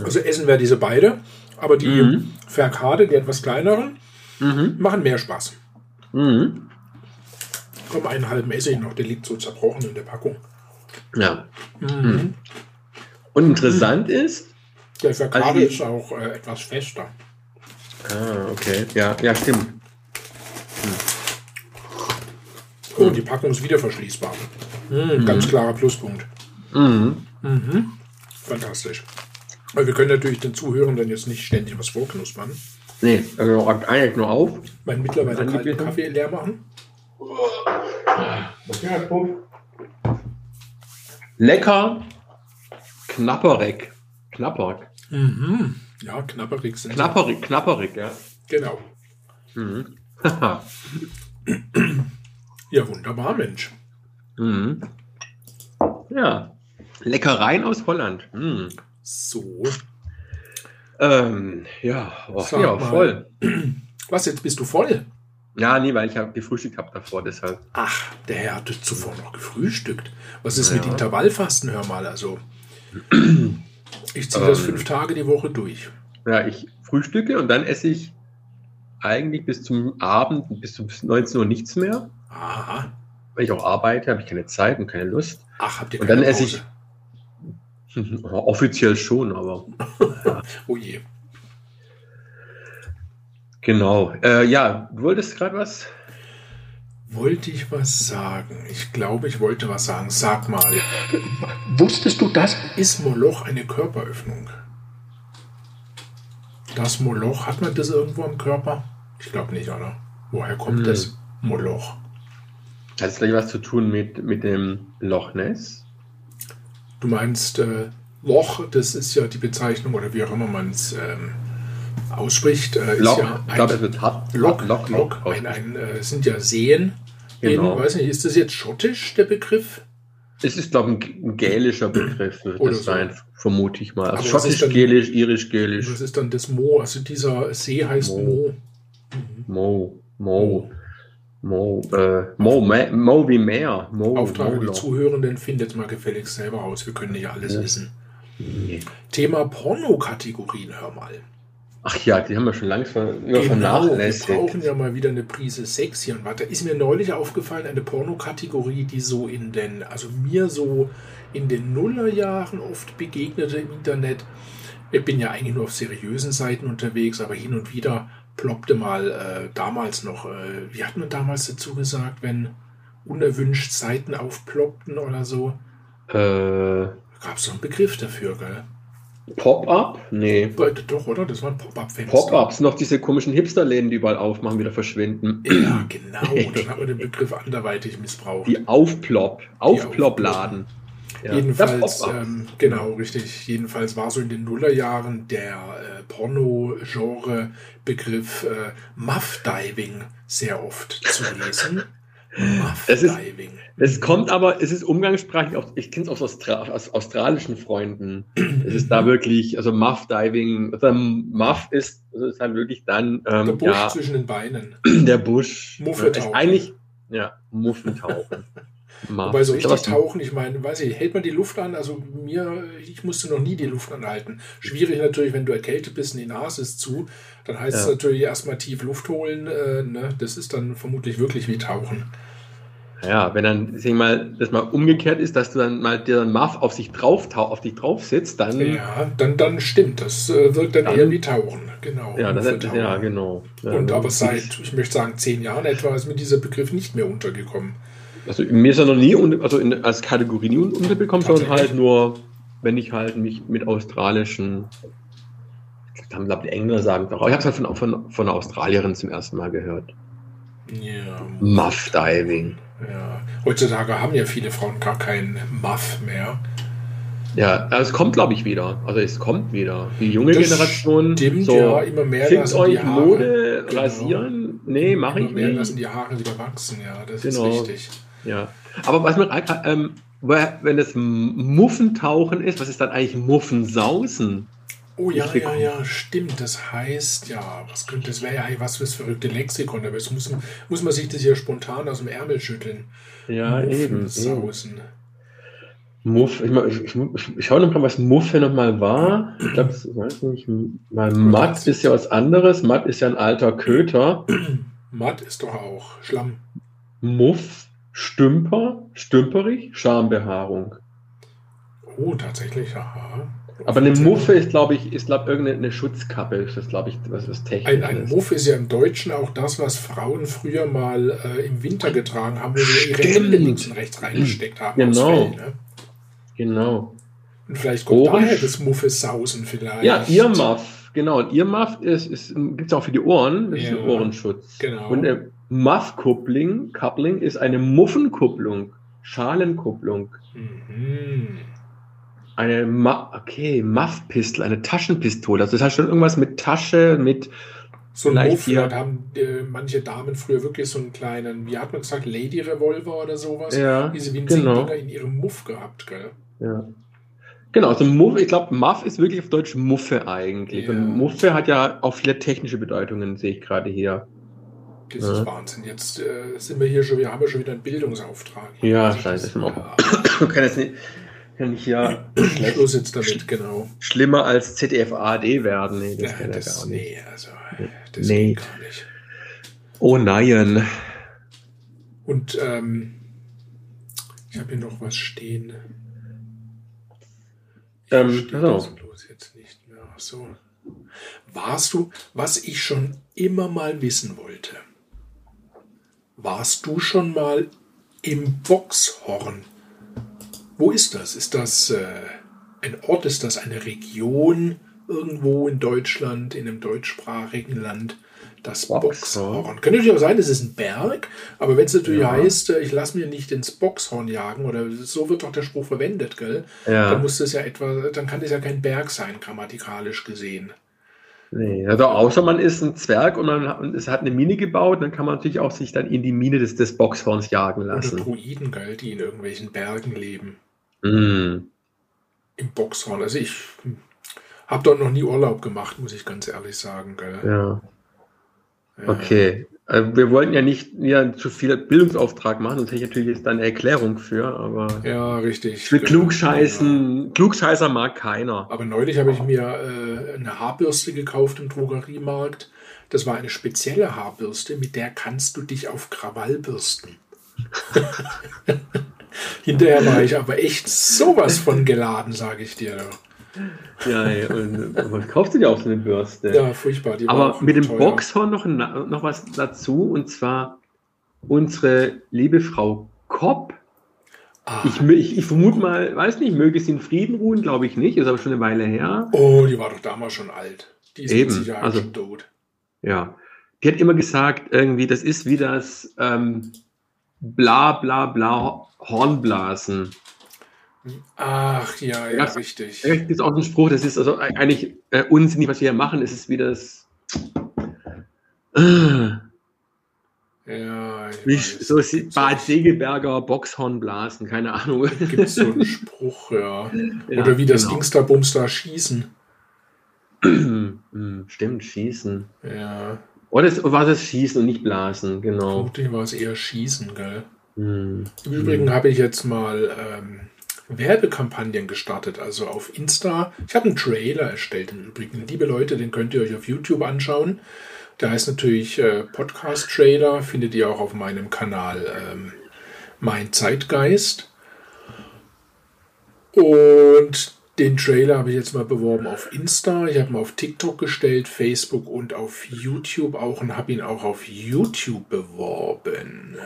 Also essen wir diese beide, aber die
Mhm.
Verkade, die etwas kleineren,
Mhm.
machen mehr Spaß.
Mhm.
Komm, einen halben esse ich noch, der liegt so zerbrochen in der Packung.
Ja.
Mhm.
Und interessant ist.
Der Verkade
Also
ist auch äh, etwas fester.
Ah, okay. Ja, ja, stimmt.
Oh, die Packung ist wieder verschließbar. Mhm, Ganz klarer Pluspunkt.
Mhm.
Mhm. Fantastisch. Weil wir können natürlich den Zuhörern jetzt nicht ständig was vorknuspern.
Nee, also eigentlich nur auf.
Weil mittlerweile kalten. Kaffee leer machen.
Lecker. Knapperig. Knapperig.
Mhm. Ja, knapperig sind.
Knapperig, knapperig, ja.
Genau.
Mhm.
Ja, wunderbar, Mensch.
mhm. Ja. Leckereien aus Holland. Mhm.
So.
Ähm, ja, oh, ja, voll.
Was, jetzt bist du voll?
Ja, nee, weil ich habe gefrühstückt habe davor, deshalb.
Ach, der Herr hatte zuvor noch gefrühstückt. Was ist mit
Ja.
Intervallfasten, hör mal, also. Ich ziehe das
Ähm.
fünf Tage die Woche durch.
Ja, ich frühstücke und dann esse ich eigentlich bis zum Abend, bis zum 19 Uhr nichts mehr.
Aha.
Weil ich auch arbeite, habe ich keine Zeit und keine Lust.
Ach, habt ihr
Und
keine
dann esse ich offiziell schon, aber
Oh je.
genau. Äh, ja, du wolltest gerade was?
Wollte ich was sagen? Ich glaube, ich wollte was sagen. Sag mal. Wusstest du das? Ist Moloch eine Körperöffnung? Das Moloch, hat man das irgendwo am Körper? Ich glaube nicht, oder? Woher kommt
Hm.
das Moloch?
Hat es gleich was zu tun mit, mit dem Loch Ness?
Du meinst äh, Loch, das ist ja die Bezeichnung, oder wie auch immer man es ähm, ausspricht, äh, ist
Loch,
ja
ich glaube, es
ein
wird hart.
Loch,
Loch,
Loch,
Loch.
ein, ein, äh, sind ja Seen.
Genau.
In, weiß nicht, ist das jetzt schottisch, der Begriff?
Es ist, glaube ich, ein, ein gälischer Begriff, wird
Oder
das
so.
sein, vermute ich mal. Also
was ist
Schottisch,
dann-
Gälisch, Irisch, Gälisch.
Was ist dann das Mo? Also dieser See heißt
Mo.
Mo.
Mo, Mo, Mo, äh, Mo, Ma, Mo wie Meer. Mo,
Auftrag an die
Mo,
Zuhörenden, findet mal gefälligst selber raus. Wir können nicht alles
Ja.
wissen.
Nee.
Thema Pornokategorien, hör mal.
Ach ja, die haben wir schon langsam über
Genau, wir
vernachlässigt.
brauchen ja mal wieder eine Prise Sex hier und weiter. Ist mir neulich aufgefallen, eine Pornokategorie, die so in den, also mir so in den Nullerjahren oft begegnete im Internet. Ich bin ja eigentlich nur auf seriösen Seiten unterwegs, aber hin und wieder ploppte mal äh, damals noch, äh, wie hat man damals dazu gesagt, wenn unerwünscht Seiten aufploppten oder so?
Äh,
Gab es doch einen Begriff dafür, gell?
Pop-up? Nee.
Äh, Doch, oder? Das waren Pop-Up-Fenster.
Pop-ups, noch diese komischen Hipsterläden, die überall aufmachen, wieder verschwinden.
Ja, genau. Dann hat man den Begriff anderweitig missbraucht.
Die Aufplopp, Aufploppladen. Ja,
Jedenfalls, ähm, genau, richtig. Jedenfalls war so in den Nullerjahren der äh, Porno-Genre-Begriff äh, Muff-Diving sehr oft zu lesen.
Es ist-. Es kommt aber, es ist umgangssprachlich, auch, ich kenne es aus, Austra aus australischen Freunden. Es ist da wirklich, also Muff Diving, also Muff ist, also ist halt wirklich dann,
Der
ähm,
Busch
ja,
zwischen den Beinen.
der Busch.
Muffe
äh, ist eigentlich, ja, Muffentauchen. Muff.
Wobei so richtig tauchen, ich meine, weiß ich, hält man die Luft an? Also mir, ich musste noch nie die Luft anhalten. Schwierig natürlich, wenn du erkältet bist und die Nase ist zu, dann heißt es
Ja.
natürlich erstmal tief Luft holen. Äh, ne? Das ist dann vermutlich wirklich wie Tauchen.
Ja, wenn dann, sag ich mal, das mal umgekehrt ist, dass du dann mal der Muff auf sich drauf, auf dich drauf sitzt, dann, ja,
Ja, dann, dann stimmt. Das äh, wirkt dann,
Dann-
eher wie Tauchen. Genau.
das,
Muffe-Tauchen.
ja, genau. Ja,
Und aber seit, ich möchte sagen, zehn Jahren etwa ist mir dieser Begriff nicht mehr untergekommen.
Also mir ist er noch nie also in, als Kategorie nie un- unterbekommen, sondern halt nur wenn ich halt mich mit australischen, ich glaube die Engländer sagen doch, ich habe es halt von, von, von einer Australierin zum ersten Mal gehört.
Ja.
Muff Diving.
ja. Heutzutage haben ja viele Frauen gar keinen Muff mehr.
Ja, es kommt glaube ich wieder. Also es kommt wieder. Die junge
Das
Generation.
stimmt,
so,
ja, immer mehr
Fickt euch. Mode
Genau.
rasieren? Nee, mache ich
Immer mehr
nicht.
lassen die Haare wieder wachsen, ja, das
Genau.
ist richtig.
Ja. Aber was man ähm, wenn das Muffentauchen ist, was ist dann eigentlich Muffensausen?
Oh ja, ja, ja, stimmt. Das heißt, ja, was könnte das wäre ja hey, was fürs verrückte Lexikon, aber jetzt muss, muss man sich das hier spontan aus dem Ärmel schütteln.
Ja, eben.
Muffensausen.
Muff, ich, mal- ich, ich, ich, schaue noch mal, was Muffe nochmal war. Ich glaube, ich weiß nicht, weil Matt ist ja was anderes. Matt ist ja ein alter Köter.
Matt ist doch auch Schlamm.
Muff, Stümper, stümperig, Schambehaarung.
Oh, tatsächlich, aha.
Aber eine Muffe ist, glaube ich, ist, glaube irgendeine Schutzkappe, ist das, glaube ich, was das technisch
Ein, ein
ist.
Muff ist ja im Deutschen auch das, was Frauen früher mal äh, im Winter getragen haben, wo sie ihre. Hände links und rechts reingesteckt haben.
Genau.
Fell, ne?
Genau.
Und vielleicht kommt
Orange.
daher das Muffesausen vielleicht.
Ja, Earmuff, genau. Und Earmuff ist, ist, gibt es auch für die Ohren, das ist
Ja.
ein Ohrenschutz.
Genau.
Und der Muff-Coupling Coupling ist eine Muffenkupplung, Schalenkupplung.
Mhm.
Eine Ma okay, Muff-Pistol, eine Taschenpistole. Also das heißt schon irgendwas mit Tasche, mit
So ein da haben äh, manche Damen früher wirklich so einen kleinen, wie hat man gesagt, Lady-Revolver oder sowas.
ja,
Diese winzigen
genau.
Dinger in ihrem Muff gehabt, gell?
Ja. Genau, also Muff, ich glaube, Muff ist wirklich auf Deutsch Muffe eigentlich.
Ja.
Und Muffe hat ja auch viele technische Bedeutungen, sehe ich gerade hier.
Das
Ja.
ist Wahnsinn. Jetzt äh, sind wir hier schon, wir haben ja schon wieder einen Bildungsauftrag.
Ja,
Also
scheiße, auch-
ja.
Kann jetzt nicht, kann ich hier schlecht,
Schluss jetzt damit, genau.
schlimmer als ZDF ARD werden. Nee, das
Ja,
kann ja
das,
gar nicht.
nee, also, das
Nee.
geht gar nicht.
Oh nein.
Und ähm, ich habe hier noch was stehen. Ich
Ähm,
bloß jetzt nicht mehr. Ach so. Warst du, was ich schon immer mal wissen wollte, warst du schon mal im Boxhorn? Wo ist das? Ist das äh, ein Ort? Ist das eine Region irgendwo in Deutschland, in einem deutschsprachigen Land? Das
Boxhorn?
Boxhorn. Könnte natürlich auch sein, es ist ein Berg, aber wenn es natürlich
Ja.
heißt, äh, ich lasse mir nicht ins Boxhorn jagen, oder so wird doch der Spruch verwendet, gell?
Ja.
Dann muss das ja etwa, dann kann das ja kein Berg sein, grammatikalisch gesehen.
Nee, also außer man ist ein Zwerg und man hat, und es hat eine Mine gebaut, dann kann man natürlich auch sich dann in die Mine des, des Boxhorns jagen
Oder
lassen.
Druiden, gell, die in irgendwelchen Bergen leben.
Mm.
Im Boxhorn. Also ich habe dort noch nie Urlaub gemacht, muss ich ganz ehrlich sagen, gell?
Ja. okay. Also wir wollten ja nicht ja, zu viel Bildungsauftrag machen, sonst hätte ich natürlich jetzt da eine Erklärung für, aber
Ja, richtig.
für.
Ja.
Klugscheißen, Klugscheißer mag keiner.
Aber neulich habe ich mir äh, eine Haarbürste gekauft im Drogeriemarkt. Das war eine spezielle Haarbürste, mit der kannst du dich auf Krawall bürsten. Hinterher war ich aber echt sowas von geladen, sage ich dir.
Ja, ja, und was kaufst du dir auch so eine Bürste?
Ja, furchtbar.
Aber mit dem
teuer.
Boxhorn noch, noch was dazu, und zwar unsere liebe Frau Kopp.
Ah,
Ich, ich, ich vermute mal, weiß nicht, möge sie in Frieden ruhen, glaube ich nicht, ist aber schon eine Weile her.
oh, die war doch damals schon alt. Die ist
Eben,
mit Sicherheit
also-
schon tot.
Ja. Die hat immer gesagt, irgendwie, das ist wie das ähm, bla bla bla Hornblasen.
Ach, ja, ja,
Ja,
richtig.
Gibt es auch einen Spruch, das ist also eigentlich äh, unsinnig, was wir hier machen, es ist wie das. Äh,
Ja,
wie, so ist Bad Segeberger Boxhornblasen, keine Ahnung.
Gibt es so einen Spruch, ja.
Ja,
Oder wie das
genau.
Dingster Bumster schießen.
Hm, Stimmt, schießen.
Ja,
Oder es, war das Schießen und nicht Blasen, genau.
vermutlich war es eher schießen, gell?
Hm.
Im Übrigen habe ich jetzt mal ähm, Werbekampagnen gestartet, also auf Insta. Ich habe einen Trailer erstellt im Übrigen. Liebe Leute, den könnt ihr euch auf YouTube anschauen. Der heißt natürlich äh, Podcast-Trailer, findet ihr auch auf meinem Kanal ähm, Mein Zeitgeist. Und den Trailer habe ich jetzt mal beworben auf Insta. Ich habe ihn auf TikTok gestellt, Facebook und auf YouTube auch und habe ihn auch auf YouTube beworben.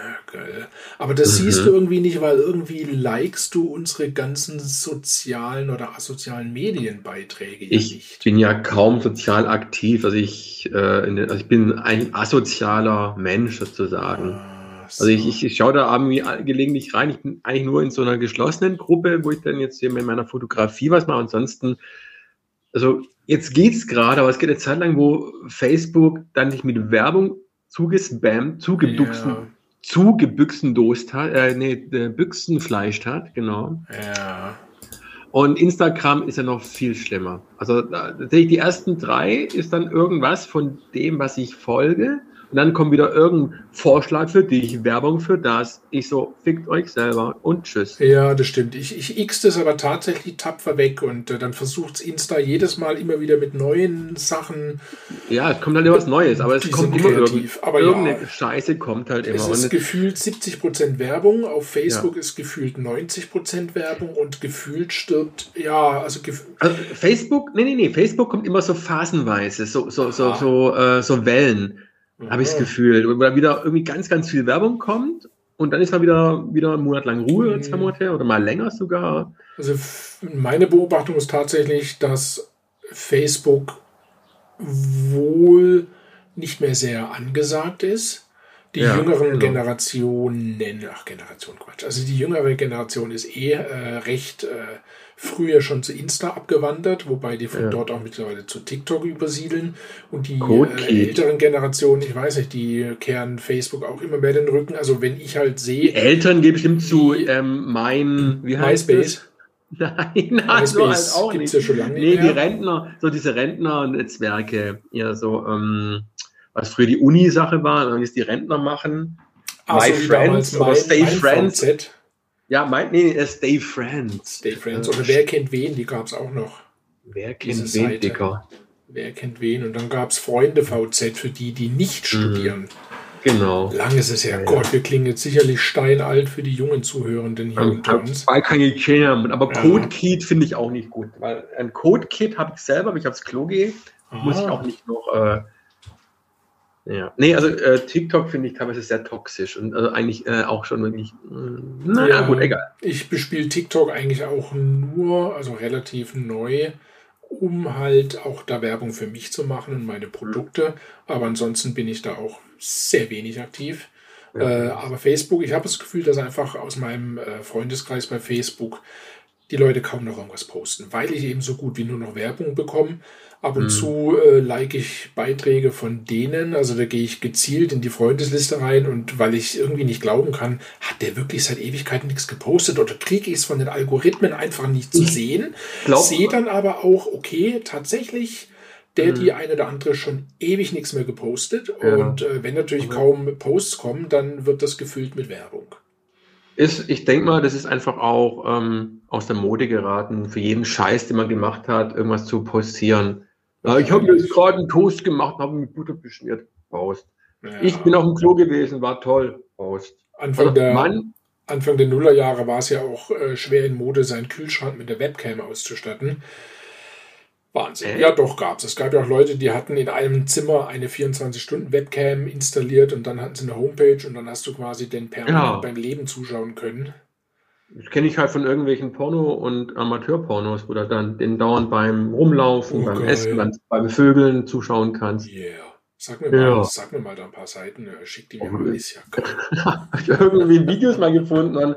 Aber das mhm. siehst du irgendwie nicht, weil irgendwie likest du unsere ganzen sozialen oder asozialen Medienbeiträge
ich nicht. bin ja kaum sozial aktiv. Also ich, äh, also ich bin ein asozialer Mensch sozusagen. Ah. Also ich, ich, ich schaue da irgendwie gelegentlich rein. Ich bin eigentlich nur in so einer geschlossenen Gruppe, wo ich dann jetzt hier mit meiner Fotografie was mache. Ansonsten, also jetzt geht's gerade, aber es geht eine Zeit lang, wo Facebook dann nicht mit Werbung zugespammt, zugebuchsen, ja. zugebüchsen dost hat, äh, nee, äh, Büchsenfleisch hat, genau.
Ja.
Und Instagram ist ja noch viel schlimmer. Also tatsächlich die ersten drei ist dann irgendwas von dem, was ich folge. Und dann kommt wieder irgendein Vorschlag für dich, Werbung für das. Ich so, fickt euch selber und tschüss.
Ja, das stimmt. Ich, ich x das aber tatsächlich tapfer weg und äh, dann versucht Insta jedes Mal immer wieder mit neuen Sachen.
Ja, es kommt halt immer was Neues, aber es kommt immer
kreativ. aber
irgendeine ja, Scheiße kommt halt immer.
Es ist gefühlt 70% Werbung, auf Facebook ja. ist gefühlt 90% Werbung und gefühlt stirbt, ja, also,
also Facebook, nee, nee, nee, Facebook kommt immer so phasenweise, so, so, so, ah. so, äh, so Wellen habe ich das Gefühl. Da wieder irgendwie ganz, ganz viel Werbung kommt und dann ist mal wieder, wieder einen Monat lang Ruhe, mhm. zwei Monate oder mal länger sogar.
Also meine Beobachtung ist tatsächlich, dass Facebook wohl nicht mehr sehr angesagt ist. Die ja, jüngeren genau. Generationen, ach Generation Quatsch, also die jüngere Generation ist eh äh, recht äh, früher schon zu Insta abgewandert, wobei die von ja. dort auch mittlerweile zu TikTok übersiedeln. Und die äh, älteren Generationen, ich weiß nicht, die kehren Facebook auch immer mehr den Rücken. Also wenn ich halt sehe. Die
Eltern gebe ich ihm zu ähm, mein,
wie heißt MySpace.
Das? Nein, also halt auch
nicht. Ja schon lange
nee, nicht die Rentner, so diese Rentner-Netzwerke, ja, so, ähm, was früher die Uni-Sache war, dann ist die Rentner machen.
Ach My Friends oder mein,
Stay Friends. VZ. Ja, mein, nee, nee, Stay Friends.
Stay Friends. Oder Wer kennt wen, die gab es auch noch.
Wer kennt wen, Dicker?
Wer kennt wen? Und dann gab es Freunde VZ für die, die nicht mhm. studieren.
Genau.
Lang ist es her. Ja. Gott, wir klingen jetzt sicherlich steinalt für die jungen Zuhörenden hier
unter uns. Weil keine Kinder, aber ja. CodeKit finde ich auch nicht gut. Weil ein CodeKit habe ich selber, wenn ich aufs Klo gehe, ah. muss ich auch nicht noch äh, ja. Nee, also äh, TikTok finde ich teilweise sehr toxisch und also eigentlich äh, auch schon wirklich. Mh,
na ja, gut, egal. Ich bespiele TikTok eigentlich auch nur, also relativ neu, um halt auch da Werbung für mich zu machen und meine Produkte. Aber ansonsten bin ich da auch sehr wenig aktiv. Ja. Äh, aber Facebook, ich habe das Gefühl, dass einfach aus meinem äh, Freundeskreis bei Facebook die Leute kaum noch irgendwas posten, weil ich eben so gut wie nur noch Werbung bekomme. Ab und mhm. zu äh, like ich Beiträge von denen, also da gehe ich gezielt in die Freundesliste rein und weil ich irgendwie nicht glauben kann, hat der wirklich seit Ewigkeiten nichts gepostet oder kriege ich es von den Algorithmen einfach nicht zu sehen. Sehe dann aber auch, okay, tatsächlich der, die mhm. eine oder andere schon ewig nichts mehr gepostet. Ja. Und äh, wenn natürlich kaum Posts kommen, dann wird das gefüllt mit Werbung.
Ist, ich denke mal, das ist einfach auch ähm, aus der Mode geraten, für jeden Scheiß, den man gemacht hat, irgendwas zu postieren. Ja, ich habe mir jetzt gerade einen Toast gemacht, habe mit Butter beschmiert. Post. Ja. Ich bin auf dem Klo gewesen, war toll. Post.
Anfang, also, der, Mann, Anfang der Nullerjahre war es ja auch äh, schwer in Mode, seinen Kühlschrank mit der Webcam auszustatten. Wahnsinn. Äh? Ja, doch gab es. Es gab ja auch Leute, die hatten in einem Zimmer eine 24-Stunden-Webcam installiert und dann hatten sie eine Homepage und dann hast du quasi den permanent ja. beim Leben zuschauen können.
Das kenne ich halt von irgendwelchen Porno- und Amateurpornos, wo du dann den dauernd beim Rumlaufen, oh, beim geil. Essen, beim, beim, Vögeln zuschauen kannst.
Yeah. Sag mir, mal, sag mir mal da ein paar Seiten, äh, schick die mir oh, mal, ist ja
geil. Hab ich irgendwie Videos mal gefunden und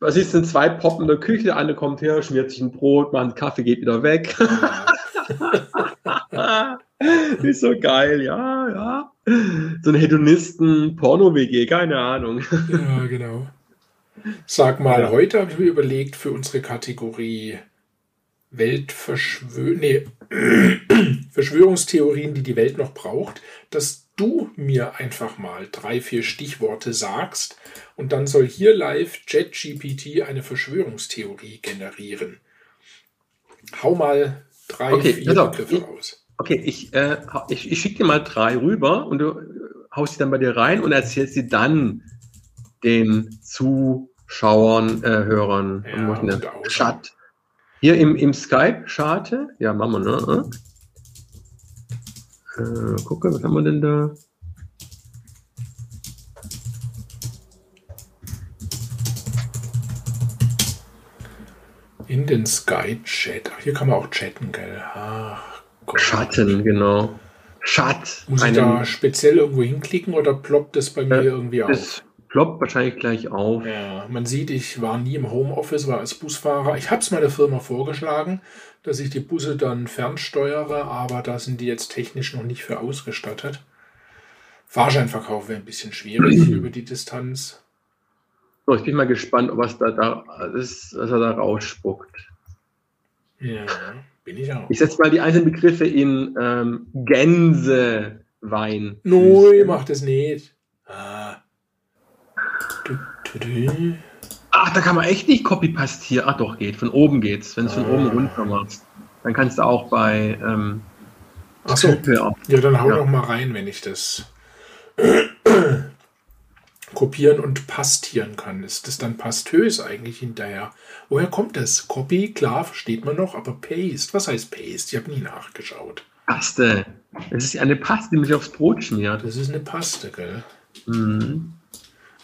was ist denn zwei Poppen in der Küche, eine kommt her, schmiert sich ein Brot, macht einen Kaffee, geht wieder weg. ist so geil, ja, ja. So ein Hedonisten-Porno-WG, keine Ahnung.
Ja, genau. Sag mal, heute habe ich mir überlegt für unsere Kategorie Weltverschwörung, nee, Verschwörungstheorien, die die Welt noch braucht, dass du mir einfach mal drei, vier Stichworte sagst und dann soll hier live JetGPT eine Verschwörungstheorie generieren. Hau mal drei,
okay,
vier also, Begriffe
ich, raus. Okay, ich, äh, ich, ich schicke dir mal drei rüber und du haust sie dann bei dir rein und erzählst sie dann den Schauern, äh, Hörern.
Ja,
Chat. Hier im, im Skype-Scharte. Ja, machen wir, ne? Äh, gucke, was haben wir denn da?
In den Skype-Chat. Hier kann man auch chatten, gell? Ach, Gott.
Schatten, genau. Schat.
Muss ich da speziell irgendwo hinklicken oder ploppt das bei mir
äh,
irgendwie auf?
Das ploppt wahrscheinlich gleich auf.
Ja, man sieht, ich war nie im Homeoffice, war als Busfahrer. Ich habe es meiner Firma vorgeschlagen, dass ich die Busse dann fernsteuere, aber da sind die jetzt technisch noch nicht für ausgestattet. Fahrscheinverkauf wäre ein bisschen schwierig über die Distanz.
So, ich bin mal gespannt, was da, da ist, was er da rausspuckt.
Ja, bin ich auch.
Ich setze mal die einzelnen Begriffe in ähm, Gänsewein.
Neu, macht es nicht. Ah.
Ach, da kann man echt nicht Copy-Pastieren. Ach doch, geht. Von oben geht's. Wenn du es von
Ah.
oben runter machst. Dann kannst du auch bei ähm,
Ach so.
ja,
dann hau
Ja.
noch mal rein, wenn ich das kopieren und pastieren kann. Ist das dann pastös eigentlich hinterher? Woher kommt das? Copy, klar, versteht man noch, aber Paste, was heißt Paste? Ich habe nie nachgeschaut.
Paste. Es ist eine Paste, die man sich aufs Brot schmiert.
Das ist eine Paste, gell?
Mhm.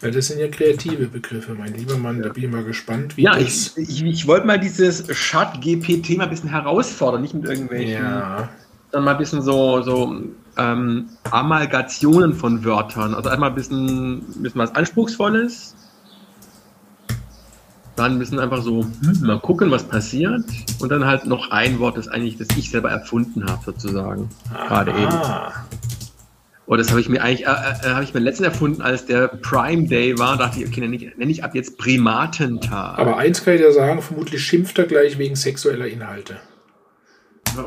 Weil das sind ja kreative Begriffe, mein lieber Mann. Da bin ich mal gespannt, wie
Ja,
das...
ich, ich, ich wollte mal dieses Chat-GPT-Thema ein bisschen herausfordern, nicht mit irgendwelchen,
ja,
sondern mal ein bisschen so, so ähm, Amalgationen von Wörtern. Also einmal ein bisschen, bisschen was Anspruchsvolles, dann ein bisschen einfach so, hm, mal gucken, was passiert. Und dann halt noch ein Wort, das eigentlich, das ich selber erfunden habe, sozusagen. Gerade eben. Und das habe ich mir eigentlich, äh, äh, habe ich mir letztens erfunden, als der Prime Day war, dachte ich, okay, nenne ich, nenne ich ab jetzt Primatentag.
aber eins kann ich dir sagen, vermutlich schimpft er gleich wegen sexueller Inhalte.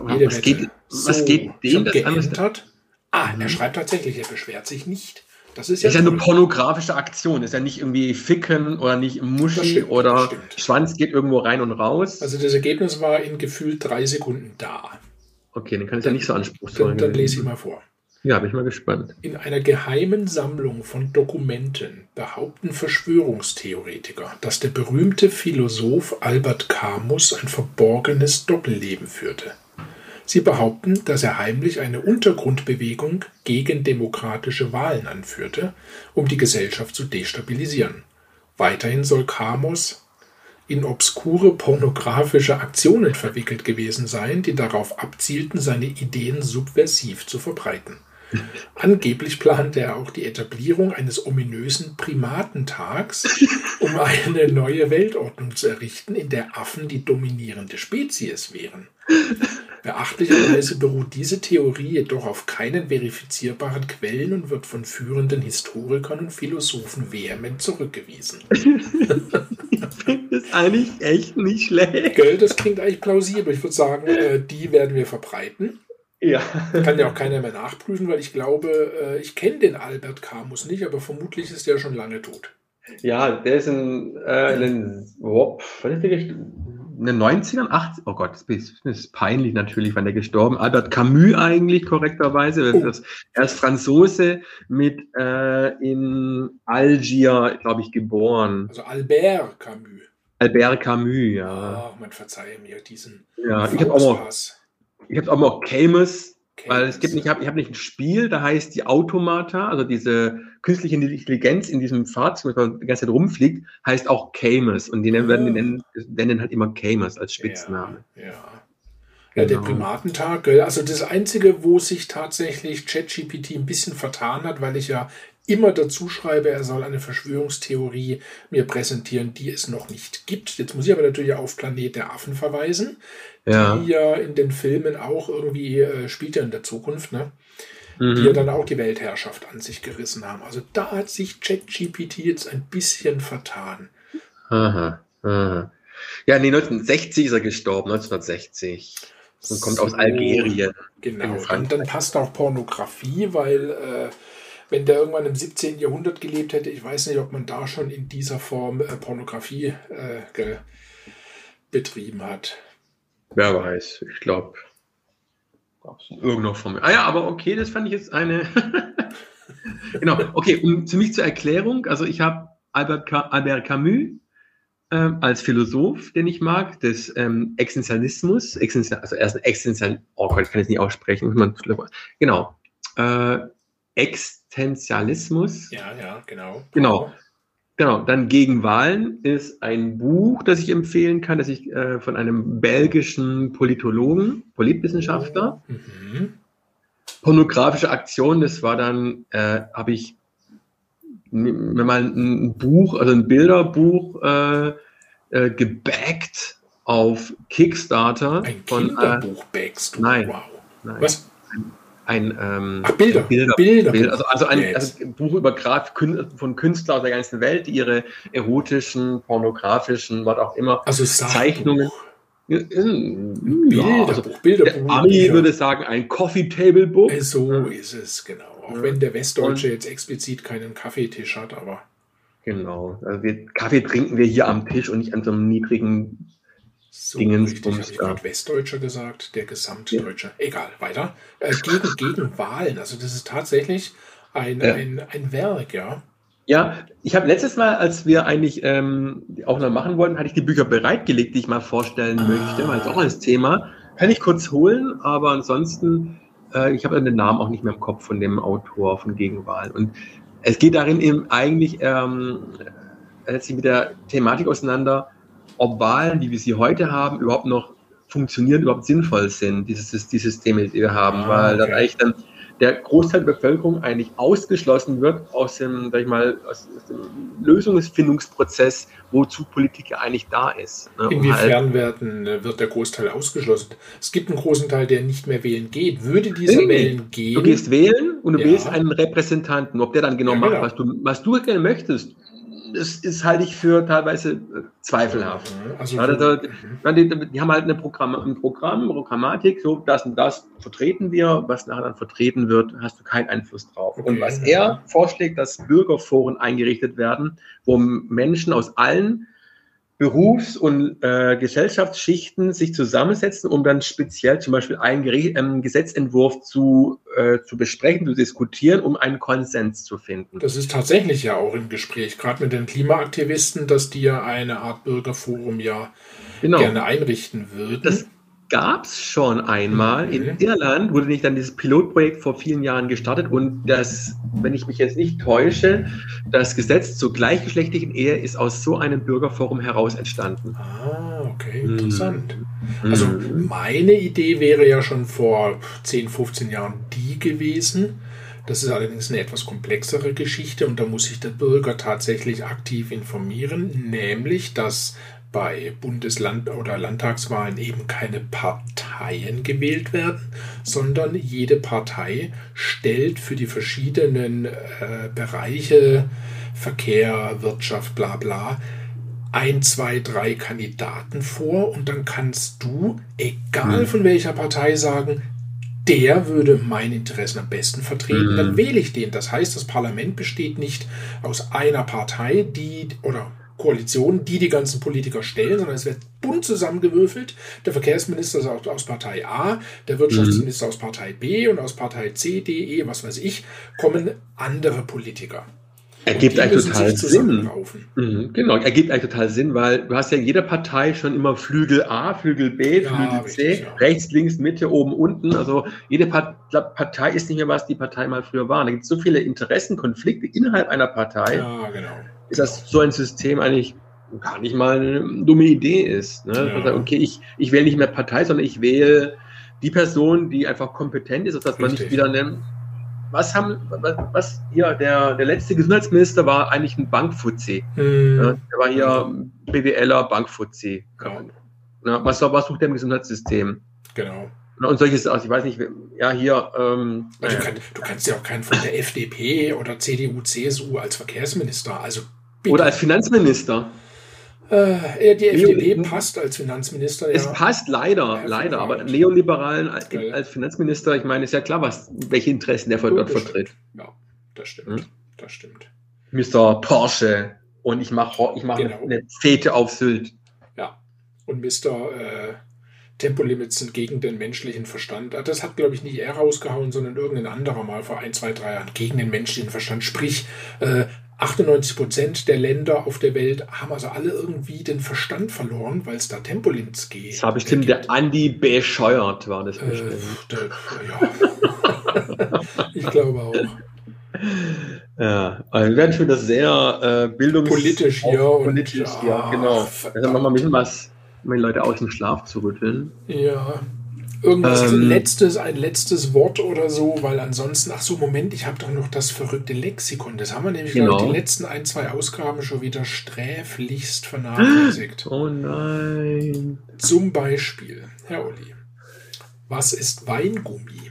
Jede
was
Wette.
geht, was
So,
geht dem das
geentert. Ah, er schreibt tatsächlich, er beschwert sich nicht. Das ist ja,
ist ja eine pornografische Aktion. Das ist ja nicht irgendwie Ficken oder nicht Muschi
stimmt,
oder. Schwanz geht irgendwo rein und raus.
Also das Ergebnis war in gefühlt drei Sekunden da.
okay, dann kann es ja nicht so anspruchsvoll
Dann, dann
gewesen
lese ich
sein.
mal vor.
Ja, bin ich mal gespannt.
In einer geheimen Sammlung von Dokumenten behaupten Verschwörungstheoretiker, dass der berühmte Philosoph Albert Camus ein verborgenes Doppelleben führte. Sie behaupten, dass er heimlich eine Untergrundbewegung gegen demokratische Wahlen anführte, um die Gesellschaft zu destabilisieren. Weiterhin soll Camus in obskure pornografische Aktionen verwickelt gewesen sein, die darauf abzielten, seine Ideen subversiv zu verbreiten. Angeblich plante er auch die Etablierung eines ominösen Primatentags, um eine neue Weltordnung zu errichten, in der Affen die dominierende Spezies wären. Beachtlicherweise beruht diese Theorie jedoch auf keinen verifizierbaren Quellen und wird von führenden Historikern und Philosophen vehement zurückgewiesen.
Das ist eigentlich echt nicht schlecht.
Gell, das klingt eigentlich plausibel. Ich würde sagen, äh, die werden wir verbreiten.
Ja.
Kann ja auch keiner mehr nachprüfen, weil ich glaube, äh, ich kenne den Albert Camus nicht, aber vermutlich ist der schon lange tot.
Ja, der ist ein, äh, ein Wop, was ist der? In den 90ern, 80, oh Gott, das ist, peinlich natürlich, wann der gestorben. Albert Camus eigentlich, korrekterweise.
Oh.
Er ist Franzose mit äh, in Algier, glaube ich, geboren.
Also Albert Camus.
Albert Camus, ja.
Ach, man verzeihe mir diesen
Ja, ich habe auch mal. Ich habe auch mal Camus Weil es gibt nicht, ich habe ich hab nicht ein Spiel, da heißt die Automata, also diese künstliche Intelligenz in diesem Fahrzeug, das die ganze Zeit rumfliegt, heißt auch Camus. Und die nennen, werden, die nennen, nennen halt immer Camus als Spitzname.
Ja, ja. ja der
Genau.
Primatentag, gell? also das Einzige, wo sich tatsächlich ChatGPT ein bisschen vertan hat, weil ich ja immer dazu schreibe, er soll eine Verschwörungstheorie mir präsentieren, die es noch nicht gibt. Jetzt muss ich aber natürlich auf Planet der Affen verweisen,
Ja.
die ja in den Filmen auch irgendwie äh, spielt ja in der Zukunft, ne? die ja
Mhm.
dann auch die Weltherrschaft an sich gerissen haben. Also da hat sich ChatGPT jetzt ein bisschen vertan.
Aha, aha. Ja, nee, 1960 ist er gestorben, 1960. Und kommt aus
So.
Algerien.
Genau,
Frankreich.
dann passt auch Pornografie, weil äh, wenn der irgendwann im 17. Jahrhundert gelebt hätte, ich weiß nicht, ob man da schon in dieser Form äh, Pornografie äh, betrieben hat.
Wer weiß, ich glaube. in irgendeiner Form. Ah ja, aber okay, das fand ich jetzt eine. genau, okay, um für mich zur Erklärung, also ich habe Albert, Albert Camus ähm, als Philosoph, den ich mag, des ähm, Existenzialismus, Existenzial, also er ist ein Existenzial, oh Gott, ich kann es nicht aussprechen, genau, äh, Existenzialismus,
Ja, ja, genau.
Genau. Genau, dann gegen Wahlen ist ein Buch, das ich empfehlen kann, das ich äh, von einem belgischen Politologen, Politwissenschaftler,
Mhm.
pornografische Aktion, das war dann, äh, habe ich mir mal ein Buch, also ein Bilderbuch äh, äh, gebackt auf Kickstarter
Ein
von äh,
Kinderbuch backst du.
nein.
Wow.
nein,
Was?
Ein ähm,
Ach, Bilder.
Bilder,
Bilder.
Bild- also, also ein, also ein Buch über Graf, von Künstlern aus der ganzen Welt, die ihre erotischen, pornografischen, was auch immer,
Also.
Zeichnungen. Ja,
Bilderbuch,
also
Bilderbuch.
der Ami würde sagen, ein Coffee Table Book.
Äh, So ist es, genau. Auch
Ja.
wenn der Westdeutsche jetzt explizit keinen Kaffeetisch hat, aber
Genau. Also wir, Kaffee trinken wir hier am Tisch und nicht an so einem niedrigen.
So
Dingens,
richtig habe ich gerade Westdeutscher gesagt, der Gesamtdeutsche. Egal, weiter. Äh, gegen, gegen Wahlen, also das ist tatsächlich ein,
Ja.
ein, ein Werk, ja.
Ja, ich habe letztes Mal, als wir eigentlich ähm, auch noch machen wollten, hatte ich die Bücher bereitgelegt, die ich mal vorstellen
Ah.
möchte, weil es auch als Thema. Kann ich kurz holen, aber ansonsten, äh, ich habe den Namen auch nicht mehr im Kopf von dem Autor von Gegenwahl. Und es geht darin eben eigentlich, ähm, er setzt sich mit der Thematik auseinander, ob Wahlen, wie wir sie heute haben, überhaupt noch funktionieren, überhaupt sinnvoll sind, dieses, die Systeme, die wir haben,
Ah,
weil dann
okay.
eigentlich dann der Großteil der Bevölkerung eigentlich ausgeschlossen wird aus dem, sag ich mal, aus dem Lösungsfindungsprozess, wozu Politik ja eigentlich da ist. ne? Um halt,
Inwiefern werden, äh, wird der Großteil ausgeschlossen? Es gibt einen großen Teil, der nicht mehr wählen geht. Würde dieser
Nee,
wählen gehen?
du gehst wählen und du
Ja.
wählst einen Repräsentanten. Ob der dann genau
Ja,
macht,
genau.
was du, was du gerne möchtest, das ist halte ich für teilweise äh, zweifelhaft.
Also,
Ja,
Mhm.
Ja, die, die haben halt eine Programm, ein Programm, Programmatik, so das und das vertreten wir, was nachher dann vertreten wird, hast du keinen Einfluss drauf.
Okay,
und was
ja.
er vorschlägt, dass Bürgerforen eingerichtet werden, wo Menschen aus allen Berufs- und äh, Gesellschaftsschichten sich zusammensetzen, um dann speziell zum Beispiel einen Gere- ähm, Gesetzentwurf zu, äh, zu besprechen, zu diskutieren, um einen Konsens zu finden.
Das ist tatsächlich ja auch im Gespräch, gerade mit den Klimaaktivisten, dass die ja eine Art Bürgerforum ja
Genau.
gerne einrichten würden.
Das gab es schon einmal.
Mhm.
In Irland wurde nicht dann dieses Pilotprojekt vor vielen Jahren gestartet und das, wenn ich mich jetzt nicht täusche, das Gesetz zur gleichgeschlechtlichen Ehe ist aus so einem Bürgerforum heraus entstanden.
ah, okay,
Mhm.
interessant. Also
Mhm.
meine Idee wäre ja schon vor 10, 15 Jahren die gewesen. Das ist allerdings eine etwas komplexere Geschichte und da muss sich der Bürger tatsächlich aktiv informieren, nämlich dass bei Bundesland- oder Landtagswahlen eben keine Parteien gewählt werden, sondern jede Partei stellt für die verschiedenen äh, Bereiche Verkehr, Wirtschaft, bla bla ein, zwei, drei Kandidaten vor und dann kannst du, egal
Mhm.
von welcher Partei, sagen, der würde meine Interessen am besten vertreten,
Mhm.
dann wähle ich den. Das heißt, das Parlament besteht nicht aus einer Partei, die oder Koalition, die die ganzen Politiker stellen, sondern es wird bunt zusammengewürfelt. Der Verkehrsminister ist aus, Partei A, der Wirtschaftsminister aus Partei B und aus Partei C, D, E, was weiß ich, kommen andere Politiker.
Ergibt eigentlich total Sinn. Mhm, genau, ergibt eigentlich total Sinn, weil du hast ja in jeder Partei schon immer Flügel A, Flügel B,
Ja,
Flügel C,
richtig, ja.
rechts, links, Mitte, oben, unten. Also jede Part Partei ist nicht mehr, was die Partei mal früher war. Da gibt es so viele Interessenkonflikte innerhalb einer Partei,
Ja, genau.
Ist das so ein System eigentlich gar nicht mal eine dumme Idee ist. Ne?
Ja.
Sagt, Okay, ich, ich wähle nicht mehr Partei, sondern ich wähle die Person, die einfach kompetent ist, dass man nicht
Richtig.
wieder eine was haben, was, was hier, der, der letzte Gesundheitsminister war eigentlich ein Bankfuzzi.
Hm,
Ja, der war hier BWLer, Bankfuzzi.
Ja.
Ja, was, was sucht der im Gesundheitssystem?
genau.
Und solches, also ich weiß nicht, ja, hier, ähm,
du, kann, du kannst ja auch keinen von der FDP oder CDU, CSU als Verkehrsminister. Also bitte.
oder als Finanzminister.
äh, die FDP passt als Finanzminister.
Es
ja.
passt leider,
Ja,
leider, aber. Neoliberalen als, als Finanzminister, ich meine, ist ja klar, was, welche Interessen der dort vertritt.
Ja, das stimmt.
Hm?
Das stimmt.
Mr. Porsche und ich mache ich mach
Genau.
eine Fete auf Sylt.
Ja. Und Mr. Äh, Tempolimits sind gegen den menschlichen Verstand. Ah, Das hat, glaube ich, nicht er rausgehauen, sondern irgendein anderer mal vor ein, zwei, drei Jahren gegen den menschlichen Verstand. Sprich, äh, 98 Prozent der Länder auf der Welt haben also alle irgendwie den Verstand verloren, weil es da Tempolimits geht.
Das war bestimmt der Andi bescheuert, war das
Äh,
bestimmt.
der, ja. ich glaube auch.
Ja, also wir werden schon das sehr äh, bildungs...
Politisch hier
auch
und-
Politisch, ja,
Ah,
genau. Also machen wir ein bisschen was, um die Leute aus dem Schlaf zu rütteln.
Ja. Irgendwas
Ähm.
letztes, ein letztes Wort oder so, weil ansonsten, ach so, Moment, ich habe doch noch das verrückte Lexikon. Das haben wir nämlich,
Genau.
glaube ich, die letzten ein, zwei Ausgaben schon wieder sträflichst vernachlässigt.
Oh nein.
Zum Beispiel, Herr Uli, was ist Weingummi?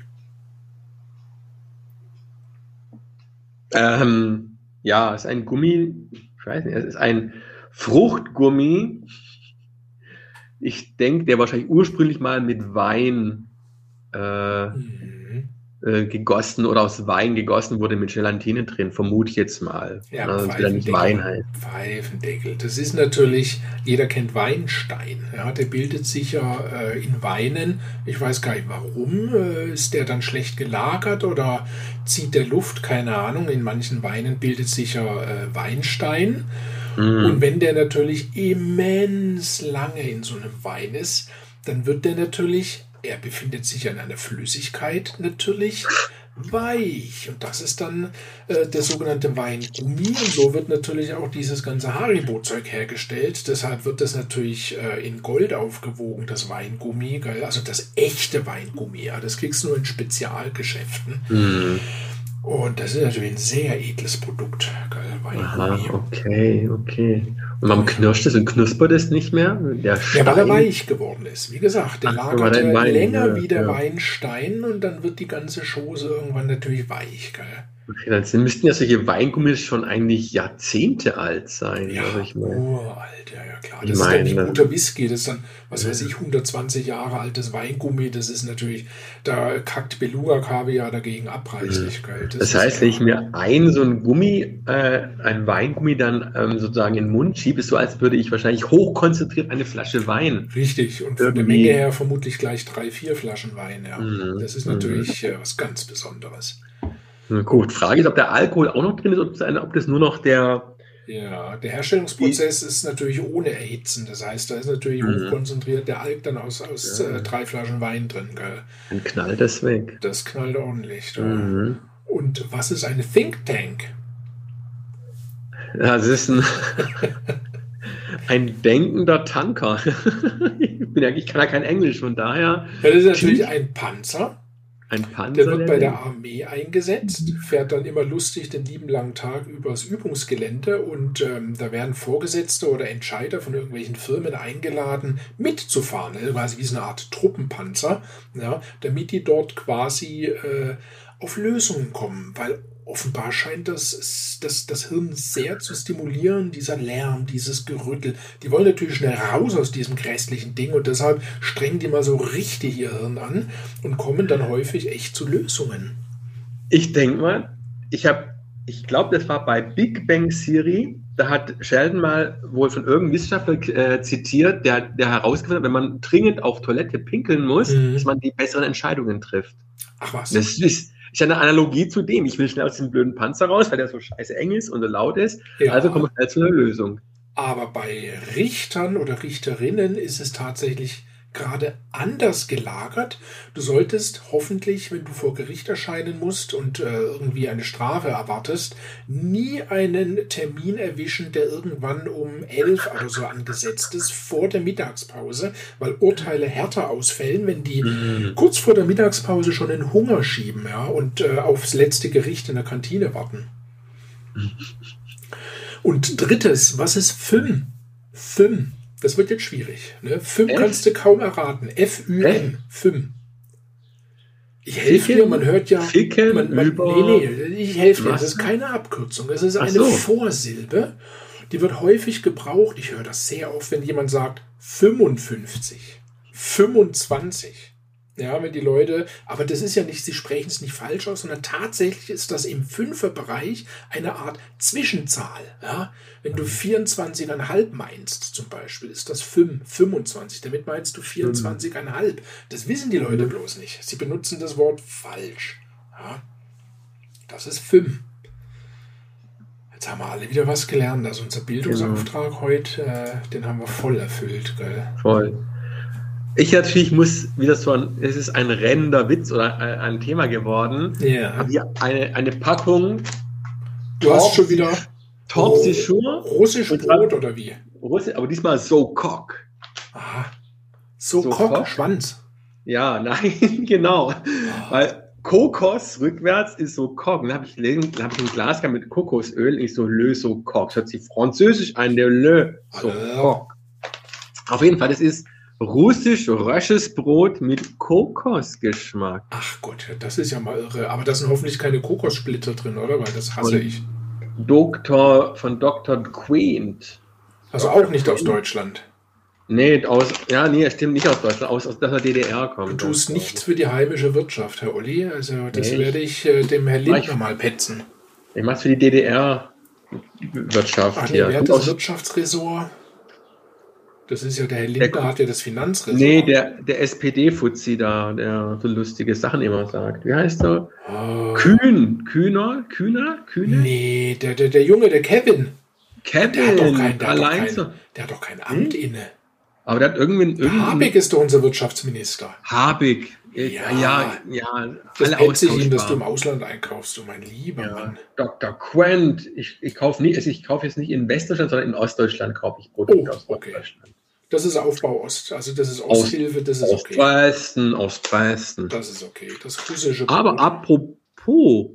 Ähm, ja, es ist ein Gummi, ich weiß nicht, es ist ein Fruchtgummi. Ich denke, der wahrscheinlich ursprünglich mal mit Wein äh,
Mhm.
äh, gegossen oder aus Wein gegossen wurde mit Gelatine drin, vermute ich jetzt mal.
Ja,
also, nicht Wein heißt.
Pfeifendeckel. Das ist natürlich, jeder kennt Weinstein. Ja, der bildet sich ja äh, in Weinen. Ich weiß gar nicht warum. Äh, ist der dann schlecht gelagert oder zieht der Luft? Keine Ahnung. In manchen Weinen bildet sich ja äh, Weinstein.
Mhm.
Und wenn der natürlich immens lange in so einem Wein ist, dann wird der natürlich, er befindet sich in einer Flüssigkeit natürlich weich. Und das ist dann äh, der sogenannte Weingummi. Und so wird natürlich auch dieses ganze Haribo-Zeug hergestellt. Deshalb wird das natürlich äh, in Gold aufgewogen, das Weingummi. Also das echte Weingummi. Ja? Das kriegst du nur in Spezialgeschäften.
Mhm.
Und das ist natürlich ein sehr edles Produkt.
Aha, okay, okay. Und warum knirscht es und knuspert es nicht mehr? Der
Ja, weil er
Stein?
weich geworden ist. Wie gesagt, der
Ach
lagert ja
Wein,
länger
ja,
wie der
ja.
Weinstein und dann wird die ganze Chose irgendwann natürlich weich. Gell?
Okay, dann müssten ja solche Weingummis schon eigentlich Jahrzehnte alt sein.
Ja,
Also ich meine,
uralt, ja, ja klar. Das ist dann wie
meine-
guter Whisky. Das ist dann, was weiß ich, 120 Jahre altes Weingummi. Das ist natürlich, da kackt Beluga-Kaviar dagegen abreißlich. Gell?
das
ist
heißt, wenn ich mir ein so ein Gummi, äh, ein Weingummi dann ähm, sozusagen in den Mund schiebe, ist so, als würde ich wahrscheinlich hochkonzentriert eine Flasche Wein.
Richtig, und von der Menge her vermutlich gleich drei, vier Flaschen Wein. Ja.
Mhm,
Das ist
mhm.
natürlich äh, was ganz Besonderes.
Na Gut, Frage ist, ob der Alkohol auch noch drin ist, ob das, ob das nur noch der.
Ja, der Herstellungsprozess ist natürlich ohne Erhitzen. Das heißt, da ist natürlich
Mhm.
hochkonzentriert der Alk dann aus, aus
Ja.
äh, drei Flaschen Wein drin. Gell?
Dann knallt das weg.
Das knallt ordentlich.
Mhm.
Und was ist eine Think Tank?
Ja, es ist ein, ein denkender Tanker. ich, bin ja, ich kann ja kein Englisch, von daher
das ist natürlich ein Panzer.
Ein Panzer.
Der wird bei der. Armee eingesetzt, fährt dann immer lustig den lieben langen Tag übers Übungsgelände und ähm, da werden Vorgesetzte oder Entscheider von irgendwelchen Firmen eingeladen, mitzufahren, also quasi wie so eine Art Truppenpanzer, ja, damit die dort quasi äh, auf Lösungen kommen, weil offenbar scheint das, das, das Hirn sehr zu stimulieren, dieser Lärm, dieses Gerüttel. Die wollen natürlich schnell raus aus diesem grässlichen Ding und deshalb strengen die mal so richtig ihr Hirn an und kommen dann häufig echt zu Lösungen.
Ich denke mal, ich habe, ich glaube, das war bei Big Bang Theory. Da hat Sheldon mal wohl von irgendeinem Wissenschaftler äh, zitiert, der, der herausgefunden hat, wenn man dringend auf Toilette pinkeln muss,
Mhm.
dass man die besseren Entscheidungen trifft.
Ach was.
Das ist, ist eine Analogie zu dem. Ich will schnell aus dem blöden Panzer raus, weil der so scheiße eng ist und so laut ist.
Ja.
Also kommen wir schnell zu einer Lösung.
Aber bei Richtern oder Richterinnen ist es tatsächlich gerade anders gelagert. Du solltest hoffentlich, wenn du vor Gericht erscheinen musst und äh, irgendwie eine Strafe erwartest, nie einen Termin erwischen, der irgendwann um elf oder so angesetzt ist, vor der Mittagspause, weil Urteile härter ausfällen, wenn die kurz vor der Mittagspause schon den Hunger schieben ja, und äh, aufs letzte Gericht in der Kantine warten. Und drittes, was ist FIM? FIM. Das wird jetzt schwierig. Ne? FIM
F?
kannst du kaum erraten. F-U-M. FIM. Ich helfe dir, man hört ja.
Ficken
man, man, Nee, nee, ich helfe dir. Das ist keine Abkürzung. Es ist eine
so.
Vorsilbe. Die wird häufig gebraucht. Ich höre das sehr oft, wenn jemand sagt 55, 25. Ja, wenn die Leute, aber das ist ja nicht, sie sprechen es nicht falsch aus, sondern tatsächlich ist das im Fünferbereich eine Art Zwischenzahl. Ja, wenn du 24,5 meinst, zum Beispiel, ist das 5, 25. Damit meinst du 24,5. Das wissen die Leute bloß nicht. Sie benutzen das Wort falsch. Ja, das ist 5. Jetzt haben wir alle wieder was gelernt. Also unser Bildungsauftrag heute, äh, den haben wir voll erfüllt. Gell?
Voll. Ich natürlich muss wieder so ein, es ist ein rennender Witz oder ein, Thema geworden.
Ja.
Habe hier eine, eine Packung
Du hast schon wieder
Topsy Schuhe,
russisch
dann-
Brot oder wie?
Russi- aber diesmal so Cock.
Aha. So,
So
Kock,
Kock?
Schwanz.
Ja, nein, genau. Weil Kokos rückwärts ist so Cock. Dann habe ich, dann hab ich ein Glas gehabt mit Kokosöl. Ich so, Le so Cock. Das hört sich französisch an, der Le so
Ah.
Cock. Auf jeden Fall, das ist russisch-rösches Brot mit Kokosgeschmack.
Ach Gott, das ist ja mal irre. Aber da sind hoffentlich keine Kokossplitter drin, oder? Weil das hasse
Und-
ich.
Doktor von Dr. Quaint.
Also auch nicht aus Deutschland.
Nee, aus, ja, nee, stimmt nicht aus Deutschland, aus, aus der DDR
Du
kommt.
tust
das.
nichts für die heimische Wirtschaft, Herr Uli. Also das
Nee,
werde ich äh, dem Herrn Lindner mal petzen.
Ich mach's für die DDR-Wirtschaft
Ach nee,
hier.
wer hat das Wirtschaftsressort? Das ist ja der Herr Lindner,
Der-
hat ja das Finanzressort.
Nee, der, der SPD-Fuzzi da, der so lustige Sachen immer sagt. Wie heißt er?
Oh.
Kühn, Kühner, Kühner, Kühne?
Nee, der, der, der Junge, der Kevin.
Kevin,
Der hat doch kein, der hat doch
allein
kein, der hat doch kein Amt inne.
Aber der hat irgendwie, irgendwie
Habeck ist doch unser Wirtschaftsminister.
Habig. Ja,
Ja.
ja, ja,
Das
alle
petze ich ihm, dass du im. Ausland einkaufst, du mein lieber
Ja.
Mann.
Dr. Quent. Ich, ich kaufe nicht, also ich kaufe jetzt nicht in Westdeutschland, sondern in Ostdeutschland kaufe ich Produkte
Oh,
aus
okay.
Ostdeutschland.
Das ist Aufbau Ost. Also das ist Osthilfe, das ist okay.
Ostwesten, Ostwesten.
Das ist okay. Das russische
Aber
Brot.
apropos,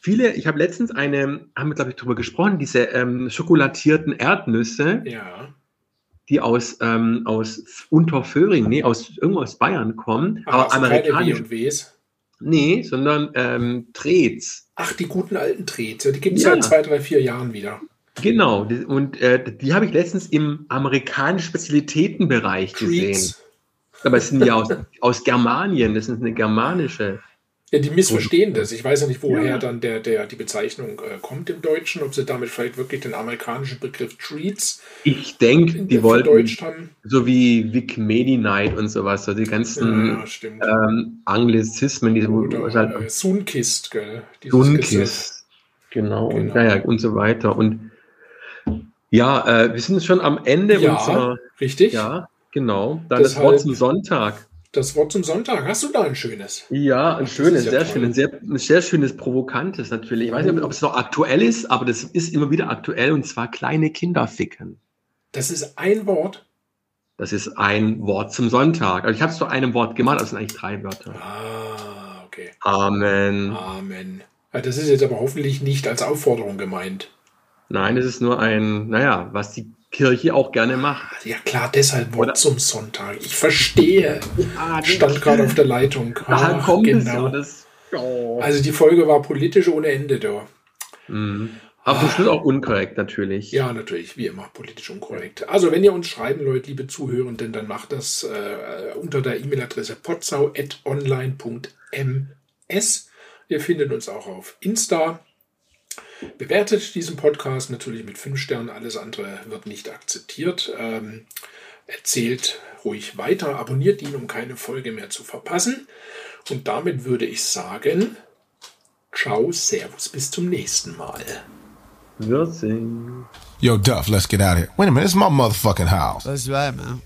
viele, ich habe letztens eine, haben wir glaube ich drüber gesprochen, diese ähm, schokolatierten Erdnüsse,
Ja.
Die aus, ähm, aus Unterföhring, nee, aus irgendwo aus Bayern kommen,
Ach,
aber amerikanisch. Nee, sondern ähm, Trets.
Ach, die guten alten Trets. Ja, die gibt es
Ja.
seit zwei, drei, vier Jahren wieder.
Genau, und äh, die habe ich letztens im amerikanischen Spezialitätenbereich gesehen.
Treats.
Aber es sind ja aus, aus Germanien, das ist eine germanische.
Ja, die missverstehen das. Ich weiß ja nicht, woher
Ja.
dann der, der, die Bezeichnung äh, kommt im Deutschen, ob sie damit vielleicht wirklich den amerikanischen Begriff Treats
Ich denke, die wollten, so wie Vic Medi-Night und sowas, so die ganzen
Ja,
ähm, Anglizismen, die
Oder
halt
äh, Sunkist, gell?
Sunkist, genau, und,
Genau.
naja, und so weiter. Und ja, äh, wir sind schon am Ende
Ja,
unserer,
richtig.
ja, genau, dann das Wort zum Sonntag.
Das Wort zum Sonntag. Hast du da ein schönes?
Ja, ein
Das
schönes,
ja
sehr
toll.
schönes, sehr, ein sehr schönes, provokantes natürlich. Ich weiß nicht, ob es noch aktuell ist, aber das ist immer wieder aktuell und zwar kleine Kinder ficken.
Das ist ein Wort.
Das ist ein Wort zum Sonntag. Also ich habe es zu einem Wort gemacht, aber es sind eigentlich drei Wörter.
Ah, okay.
Amen.
Amen. Das ist jetzt aber hoffentlich nicht als Aufforderung gemeint.
Nein, es ist nur ein, naja, was die Kirche auch gerne macht.
Ja klar, deshalb Wort zum Sonntag. Ich verstehe.
Ah,
Stand gerade auf der Leitung.
Daher
Ach,
kommt es
genau.
ja. Das, oh.
Also die Folge war politisch ohne Ende da.
Mhm. Aber zum Schluss auch unkorrekt natürlich.
Ja, natürlich, wie immer, politisch unkorrekt. Also, wenn ihr uns schreiben wollt, liebe Zuhörenden, dann macht das äh, unter der E-Mail-Adresse potsau.online.ms. Ihr findet uns auch auf Insta. Bewertet diesen Podcast natürlich mit fünf Sternen. Alles andere wird nicht akzeptiert. Ähm, erzählt ruhig weiter. Abonniert ihn, um keine Folge mehr zu verpassen. Und damit würde ich sagen, ciao, servus, bis zum nächsten Mal.
Wir singen.
Yo, Duff, let's get out of here. Wait a minute, it's my motherfucking house.
That's right, man.